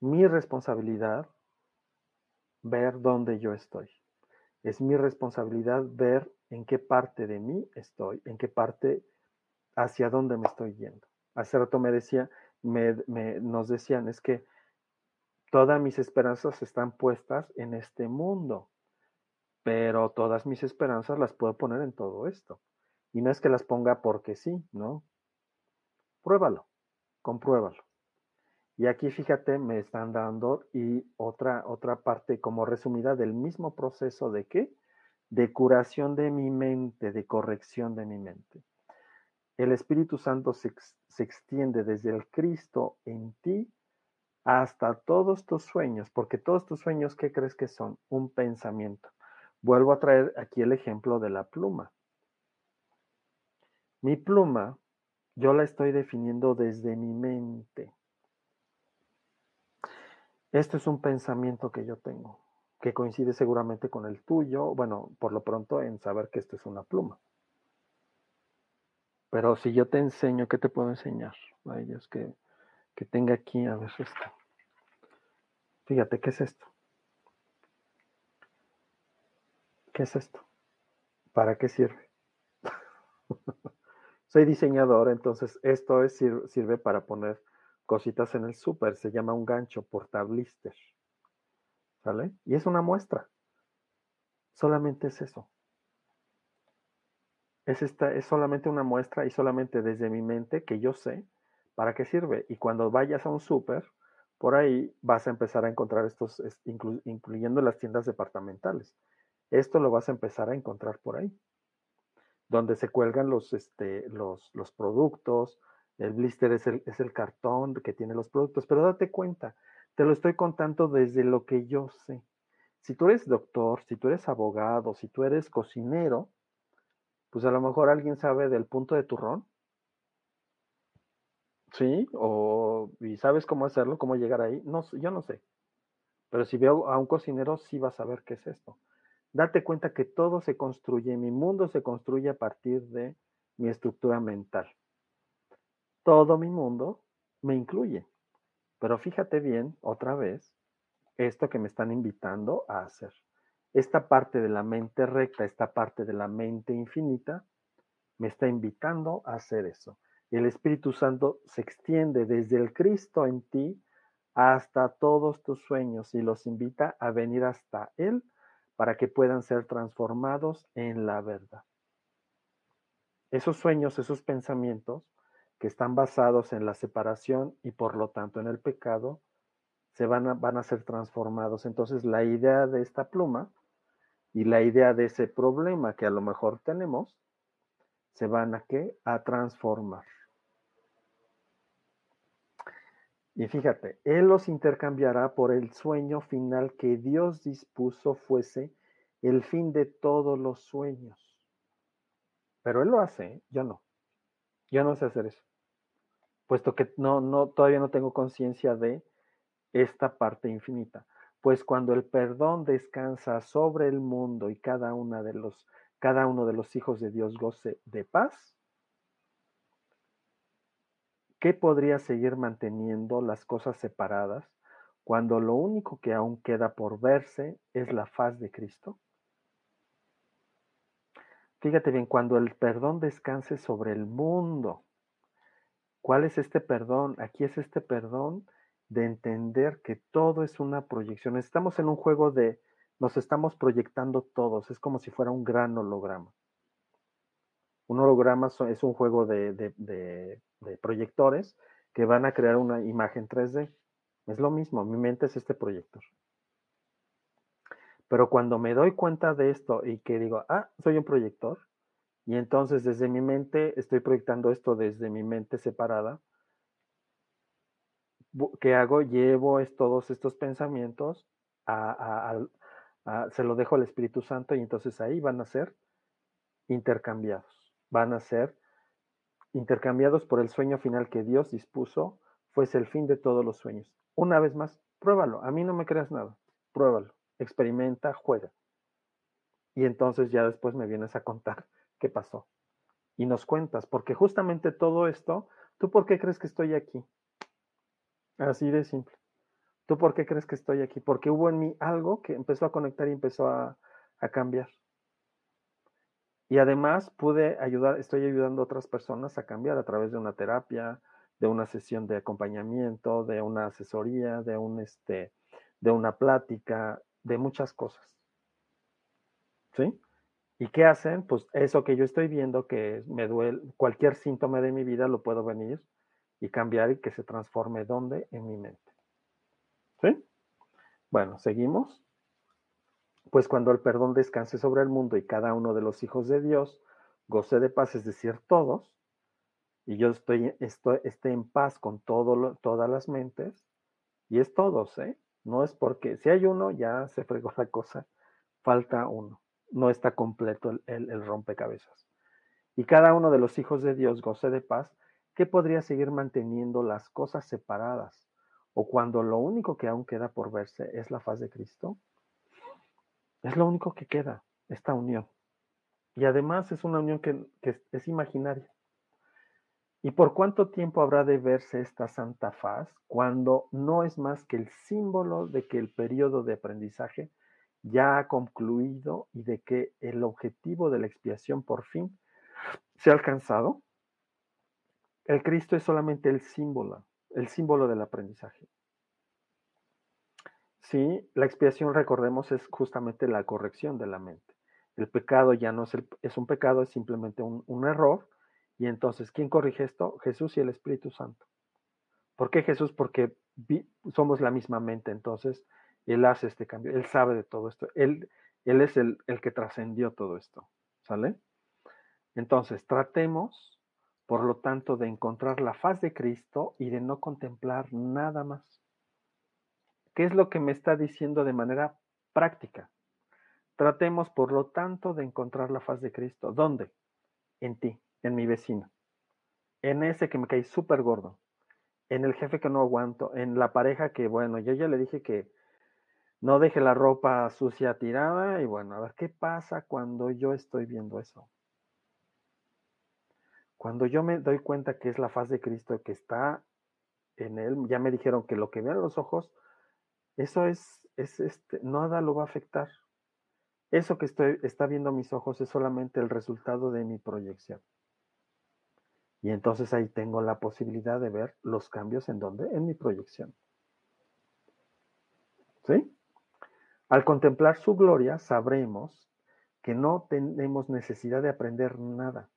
mi responsabilidad ver dónde yo estoy. Es mi responsabilidad ver en qué parte de mí estoy, en qué parte, hacia dónde me estoy yendo. Hace rato me decía, me, nos decían, es que todas mis esperanzas están puestas en este mundo, pero todas mis esperanzas las puedo poner en todo esto. Y no es que las ponga porque sí, ¿no? Pruébalo, compruébalo. Y aquí fíjate, me están dando y otra, otra parte como resumida del mismo proceso de qué? De curación de mi mente, de corrección de mi mente. El Espíritu Santo se, extiende desde el Cristo en ti hasta todos tus sueños, porque todos tus sueños, ¿qué crees que son? Un pensamiento. Vuelvo a traer aquí el ejemplo de la pluma. Mi pluma, yo la estoy definiendo desde mi mente. Esto es un pensamiento que yo tengo que coincide seguramente con el tuyo, bueno, por lo pronto en saber que esto es una pluma. Pero si yo te enseño, ¿qué te puedo enseñar? Ay Dios, que, que tenga aquí, a ver esto. Fíjate, ¿qué es esto? ¿Qué es esto? ¿Para qué sirve? Soy diseñador, entonces esto es, sirve para poner cositas en el súper. Se llama un gancho portablister. ¿Sale? Y es una muestra. Solamente es eso. Es, esta, es solamente una muestra y solamente desde mi mente que yo sé para qué sirve. Y cuando vayas a un súper, por ahí vas a empezar a encontrar estos, incluyendo las tiendas departamentales. Esto lo vas a empezar a encontrar por ahí, donde se cuelgan los, este, los, los productos. El blister es el, es el cartón que tiene los productos, pero date cuenta, te lo estoy contando desde lo que yo sé. Si tú eres doctor, si tú eres abogado, si tú eres cocinero, pues a lo mejor alguien sabe del punto de turrón. ¿Sí? O, y sabes cómo hacerlo, cómo llegar ahí. No, yo no sé. Pero si veo a un cocinero, sí vas a saber qué es esto. Date cuenta que todo se construye, mi mundo se construye a partir de mi estructura mental. Todo mi mundo me incluye. Pero fíjate bien, otra vez, esto que me están invitando a hacer. Esta parte de la mente recta, esta parte de la mente infinita, me está invitando a hacer eso. El Espíritu Santo se extiende desde el Cristo en ti hasta todos tus sueños y los invita a venir hasta Él para que puedan ser transformados en la verdad. esos sueños, esos pensamientos que están basados en la separación y por lo tanto en el pecado, se van a, van a ser transformados. Entonces la idea de esta pluma y la idea de ese problema que a lo mejor tenemos, se van a qué? A transformar. Y fíjate, Él los intercambiará por el sueño final que Dios dispuso fuese el fin de todos los sueños. Pero Él lo hace, ¿eh? yo no. Yo no sé hacer eso. Puesto que no, no, todavía no tengo conciencia de esta parte infinita. Pues cuando el perdón descansa sobre el mundo y cada, una de los, cada uno de los hijos de Dios goce de paz, ¿qué podría seguir manteniendo las cosas separadas cuando lo único que aún queda por verse es la faz de Cristo? Fíjate bien, cuando el perdón descanse sobre el mundo, ¿cuál es este perdón? Aquí es este perdón de entender que todo es una proyección. Estamos en un juego de, nos estamos proyectando todos, es como si fuera un gran holograma. Un holograma es un juego de, proyectores que van a crear una imagen 3D. Es lo mismo, mi mente es este proyector. Pero cuando me doy cuenta de esto y que digo, ah, soy un proyector, y entonces desde mi mente estoy proyectando esto desde mi mente separada, ¿qué hago? Llevo todos estos pensamientos, se lo dejo al Espíritu Santo y entonces ahí van a ser intercambiados, van a ser intercambiados por el sueño final que Dios dispuso, fuese el fin de todos los sueños. Una vez más, pruébalo, a mí no me creas nada, pruébalo, experimenta, juega. Y entonces ya después me vienes a contar qué pasó. Y nos cuentas, porque justamente todo esto, ¿tú por qué crees que estoy aquí? Así de simple. ¿Tú por qué crees que estoy aquí? Porque hubo en mí algo que empezó a conectar y empezó a, cambiar. Y además pude ayudar, estoy ayudando a otras personas a cambiar a través de una terapia, de una sesión de acompañamiento, de una asesoría, de un este, de una plática, de muchas cosas. ¿Sí? ¿Y qué hacen? Pues eso que yo estoy viendo que me duele, cualquier síntoma de mi vida lo puedo venir y cambiar y que se transforme ¿dónde? En mi mente. ¿Sí? Bueno, seguimos. Pues cuando el perdón descanse sobre el mundo y cada uno de los hijos de Dios goce de paz, es decir, todos, y yo estoy, estoy esté en paz con todas las mentes, y es todos, ¿eh? No es porque si hay uno, ya se fregó la cosa, falta uno, no está completo el, el rompecabezas. Y cada uno de los hijos de Dios goce de paz, ¿qué podría seguir manteniendo las cosas separadas? ¿O cuando lo único que aún queda por verse es la faz de Cristo? Es lo único que queda, esta unión. Y además es una unión que, es imaginaria. ¿Y por cuánto tiempo habrá de verse esta santa faz cuando no es más que el símbolo de que el periodo de aprendizaje ya ha concluido y de que el objetivo de la expiación por fin se ha alcanzado? El Cristo es solamente el símbolo, el símbolo del aprendizaje. Sí, la expiación, recordemos, es justamente la corrección de la mente. El pecado ya no es, es un pecado, es simplemente un, error. Y entonces, ¿quién corrige esto? Jesús y el Espíritu Santo. ¿Por qué Jesús? Porque somos la misma mente, entonces Él hace este cambio, Él sabe de todo esto, Él, él es el, el que trascendió todo esto, ¿sale? Entonces, tratemos por lo tanto, de encontrar la faz de Cristo y de no contemplar nada más. ¿Qué es lo que me está diciendo de manera práctica? Tratemos, por lo tanto, de encontrar la faz de Cristo. ¿Dónde? En ti, en mi vecino, en ese que me cae súper gordo, en el jefe que no aguanto, en la pareja que, bueno, yo ya le dije que no deje la ropa sucia tirada y bueno, a ver qué pasa cuando yo estoy viendo eso. Cuando yo me doy cuenta que es la faz de Cristo que está en él, ya me dijeron que lo que vean los ojos, eso es, es este, nada lo va a afectar. Eso que estoy, está viendo mis ojos es solamente el resultado de mi proyección. Y entonces ahí tengo la posibilidad de ver los cambios en donde, en mi proyección. ¿Sí? Al contemplar su gloria, sabremos que no tenemos necesidad de aprender nada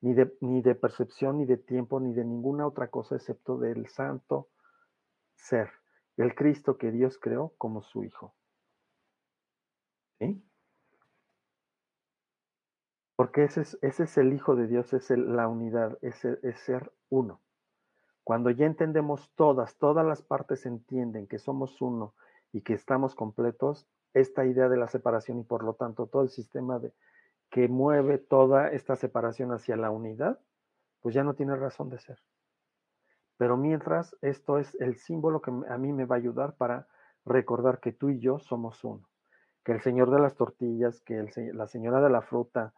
ni de, ni de percepción, ni de tiempo, ni de ninguna otra cosa excepto del santo ser, el Cristo que Dios creó como su Hijo. ¿Sí? Porque ese es, el Hijo de Dios, es la unidad, es, es ser uno. Cuando ya entendemos todas, todas las partes entienden que somos uno y que estamos completos, esta idea de la separación y por lo tanto todo el sistema de, que mueve toda esta separación hacia la unidad, pues ya no tiene razón de ser. Pero mientras, esto es el símbolo que a mí me va a ayudar para recordar que tú y yo somos uno. Que el señor de las tortillas, que la señora de la fruta,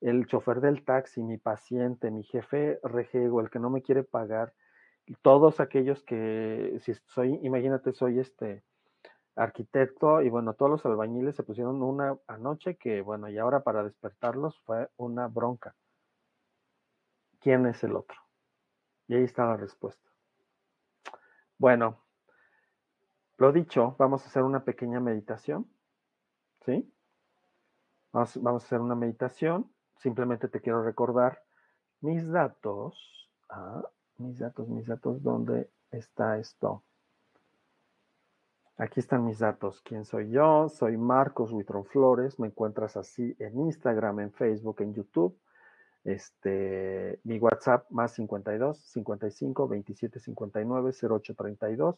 el chofer del taxi, mi paciente, mi jefe rejego, el que no me quiere pagar, todos aquellos que, si soy, imagínate, soy este arquitecto y bueno, todos los albañiles se pusieron una anoche que bueno, y ahora para despertarlos fue una bronca. ¿Quién es el otro? Y ahí está la respuesta. Bueno, lo dicho, vamos a hacer una pequeña meditación. ¿Sí? Vamos, vamos a hacer una meditación simplemente te quiero recordar mis datos. Ah, mis datos, mis datos, ¿dónde está esto? Aquí están mis datos. ¿Quién soy yo? Soy Marcos Huitrón Flores. Me encuentras así en Instagram, en Facebook, en YouTube. Este, mi WhatsApp más 52 55 27 59 08 32.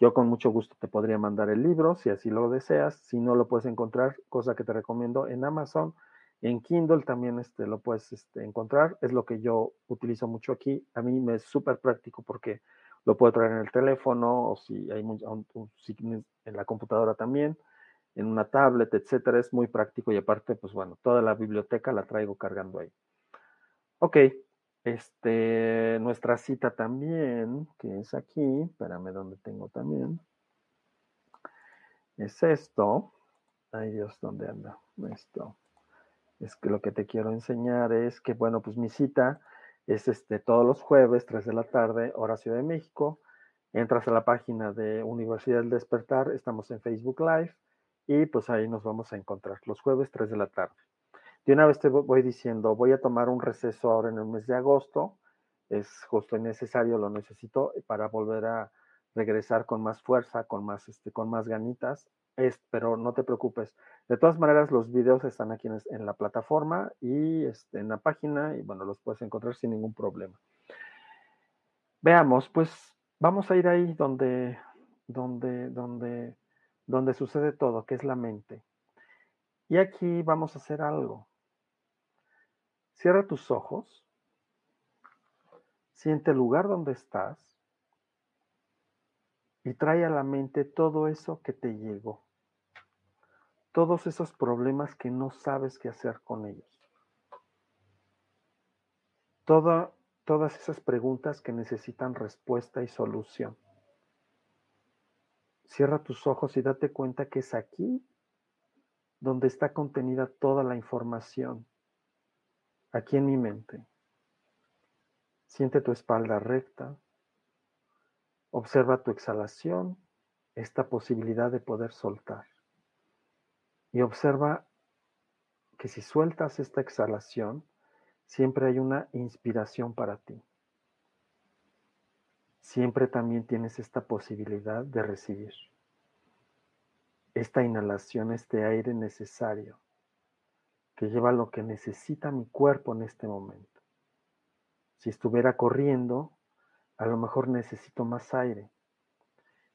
Yo con mucho gusto te podría mandar el libro si así lo deseas. Si no lo puedes encontrar, cosa que te recomiendo en Amazon en Kindle también este, lo puedes este, encontrar. Es lo que yo utilizo mucho aquí. A mí me es súper práctico porque lo puedo traer en el teléfono o si hay en la computadora también, en una tablet, etcétera. Es muy práctico y aparte, pues bueno, toda la biblioteca la traigo cargando ahí. Ok, este, nuestra cita también, que es aquí, espérame donde tengo también, es esto. Ay Dios, ¿dónde anda? Esto es que lo que te quiero enseñar es que, bueno, pues mi cita es este, todos los jueves, 3 de la tarde, hora de México. Entras a la página de Universidad del Despertar, estamos en Facebook Live y pues ahí nos vamos a encontrar los jueves, 3 de la tarde. De una vez te voy diciendo, voy a tomar un receso ahora en el mes de agosto, es justo y necesario, lo necesito para volver a regresar con más fuerza, con más, este, con más ganitas pero no te preocupes. De todas maneras, los videos están aquí en, la plataforma y este, en la página y bueno, los puedes encontrar sin ningún problema. Veamos, pues vamos a ir ahí donde, donde, donde, donde sucede todo, que es la mente. Y aquí vamos a hacer algo. Cierra tus ojos. Siente el lugar donde estás y trae a la mente todo eso que te llegó todos esos problemas que no sabes qué hacer con ellos. todas esas preguntas que necesitan respuesta y solución. Cierra tus ojos y date cuenta que es aquí donde está contenida toda la información, aquí en mi mente. Siente tu espalda recta, observa tu exhalación, esta posibilidad de poder soltar. Y observa que si sueltas esta exhalación, siempre hay una inspiración para ti. Siempre también tienes esta posibilidad de recibir. Esta inhalación, este aire necesario que lleva lo que necesita mi cuerpo en este momento. Si estuviera corriendo, a lo mejor necesito más aire.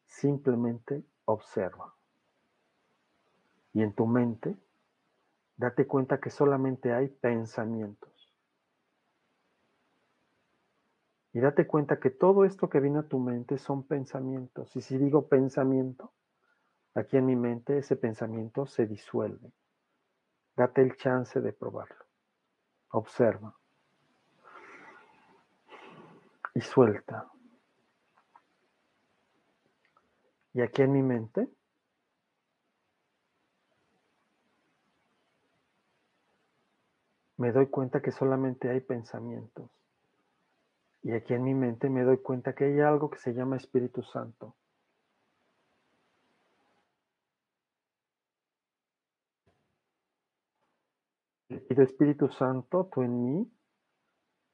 Simplemente observa. Y en tu mente, date cuenta que solamente hay pensamientos. Y date cuenta que todo esto que viene a tu mente son pensamientos. Y si digo pensamiento, aquí en mi mente ese pensamiento se disuelve. Date el chance de probarlo. Observa. Y suelta. Y aquí en mi mente me doy cuenta que solamente hay pensamientos. Y aquí en mi mente me doy cuenta que hay algo que se llama Espíritu Santo. De Espíritu Santo, tú en mí,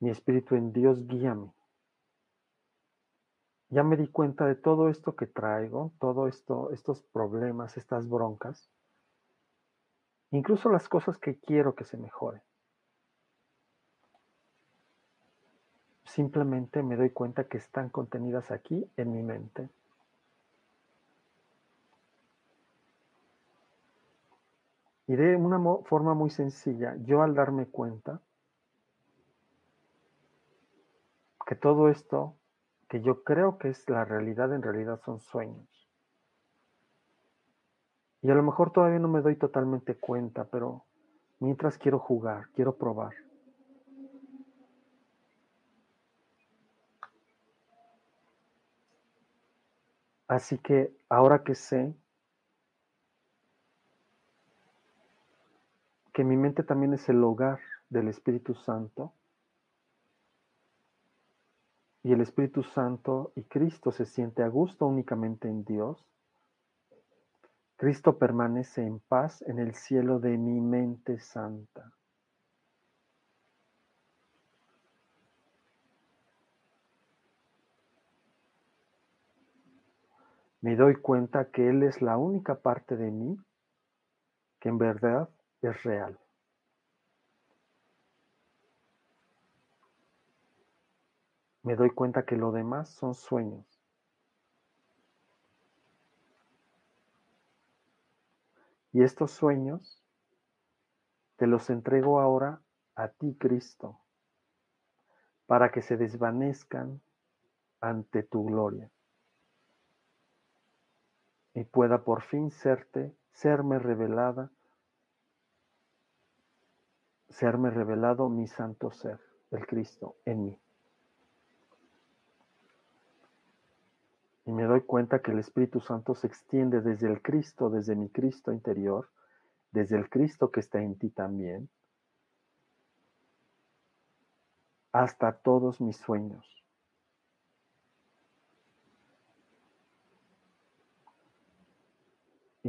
Mi espíritu en Dios, guíame. Ya me di cuenta de todo esto que traigo, todo esto, estos problemas, estas broncas, incluso las cosas que quiero que se mejoren. Simplemente me doy cuenta que están contenidas aquí en mi mente. Y de una forma muy sencilla, yo al darme cuenta que todo esto que yo creo que es la realidad, en realidad son sueños. Y a lo mejor todavía no me doy totalmente cuenta, pero mientras quiero jugar, quiero probar. Así que ahora que sé que mi mente también es el hogar del Espíritu Santo, y el Espíritu Santo y Cristo se siente a gusto únicamente en Dios, Cristo permanece en paz en el cielo de mi mente santa. Me doy cuenta que Él es la única parte de mí que en verdad es real. me doy cuenta que lo demás son sueños. Y estos sueños te los entrego ahora a ti, Cristo, para que se desvanezcan ante tu gloria y pueda por fin serte, serme revelada, serme revelado mi santo ser, el Cristo, en mí. y me doy cuenta que el Espíritu Santo se extiende desde el Cristo, desde mi Cristo interior, desde el Cristo que está en ti también, hasta todos mis sueños.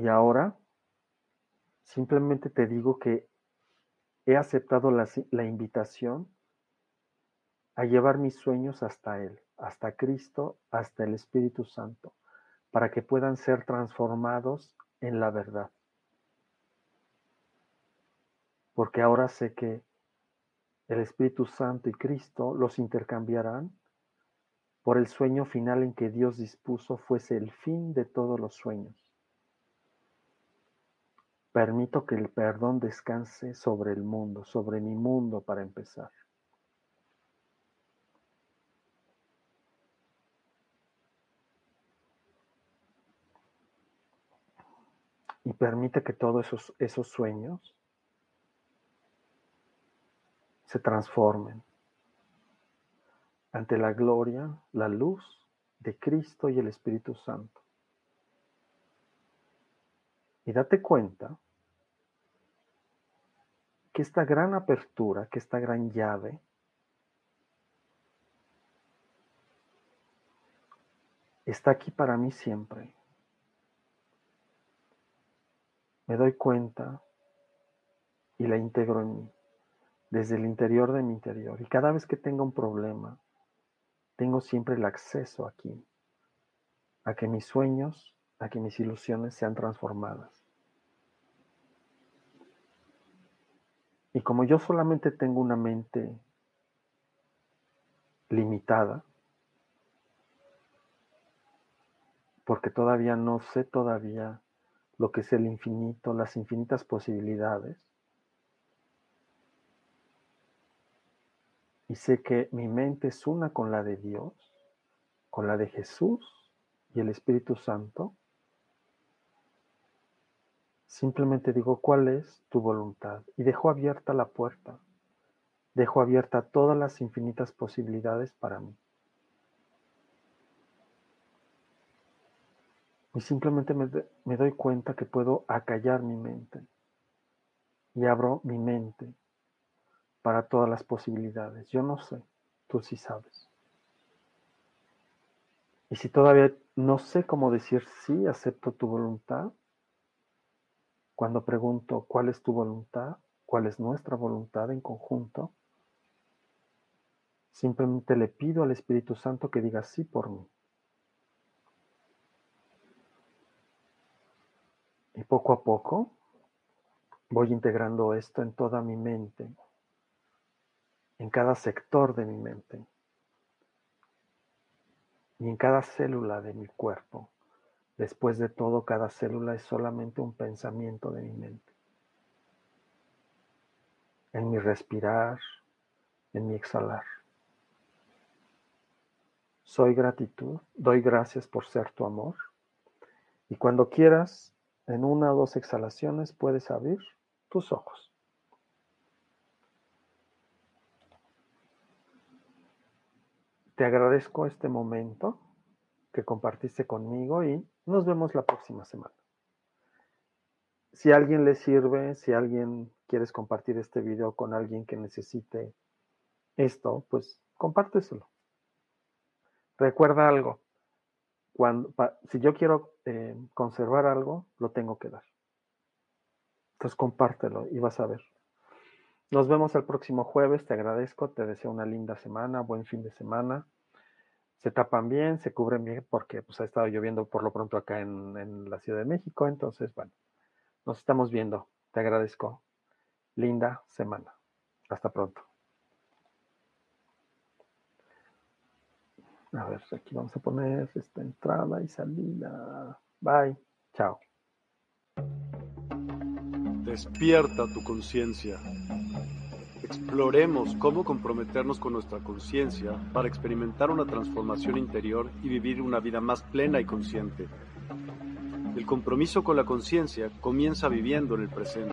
Y ahora simplemente te digo que he aceptado la, invitación a llevar mis sueños hasta Él hasta Cristo, hasta el Espíritu Santo, para que puedan ser transformados en la verdad. Porque ahora sé que el Espíritu Santo y Cristo los intercambiarán por el sueño final en que Dios dispuso fuese el fin de todos los sueños. Permito que el perdón descanse sobre el mundo, sobre mi mundo para empezar. y permite que todos esos, esos sueños se transformen ante la gloria, la luz de Cristo y el Espíritu Santo. Y date cuenta que esta gran apertura, que esta gran llave, está aquí para mí siempre. me doy cuenta y la integro en mí, desde el interior de mi interior. Y cada vez que tenga un problema, tengo siempre el acceso aquí, a que mis sueños, a que mis ilusiones sean transformadas. Y como yo solamente tengo una mente limitada, porque todavía no sé todavía lo que es el infinito, las infinitas posibilidades. Y sé que mi mente es una con la de Dios, con la de Jesús y el Espíritu Santo. Simplemente digo cuál es tu voluntad y dejo abierta la puerta. Dejo abierta todas las infinitas posibilidades para mí. Y simplemente me, doy cuenta que puedo acallar mi mente. Y abro mi mente para todas las posibilidades. Yo no sé, tú sí sabes. Y si todavía no sé cómo decir sí, acepto tu voluntad, cuando pregunto cuál es tu voluntad, cuál es nuestra voluntad en conjunto, Simplemente le pido al Espíritu Santo que diga sí por mí. Y poco a poco voy integrando esto en toda mi mente, en cada sector de mi mente y en cada célula de mi cuerpo. Después de todo, cada célula es solamente un pensamiento de mi mente. En mi respirar, en mi exhalar. Soy gratitud, doy gracias por ser tu amor. Y cuando quieras, en una o dos exhalaciones puedes abrir tus ojos. Te agradezco este momento que compartiste conmigo y nos vemos la próxima semana. Si a alguien le sirve, si alguien quieres compartir este video con alguien que necesite esto, pues compárteselo. Recuerda algo, cuando, si yo quiero eh, conservar algo, lo tengo que dar. Entonces compártelo y vas a ver. Nos vemos el próximo jueves, te agradezco, te deseo una linda semana, buen fin de semana. Se tapan bien, se cubren bien porque pues, ha estado lloviendo por lo pronto acá en, en la Ciudad de México. Entonces, bueno, nos estamos viendo. Te agradezco. Linda semana. Hasta pronto. A ver, aquí vamos a poner esta entrada y salida. Bye. Chao. Despierta tu conciencia. Exploremos cómo comprometernos con nuestra conciencia para experimentar una transformación interior y vivir una vida más plena y consciente. El compromiso con la conciencia comienza viviendo en el presente.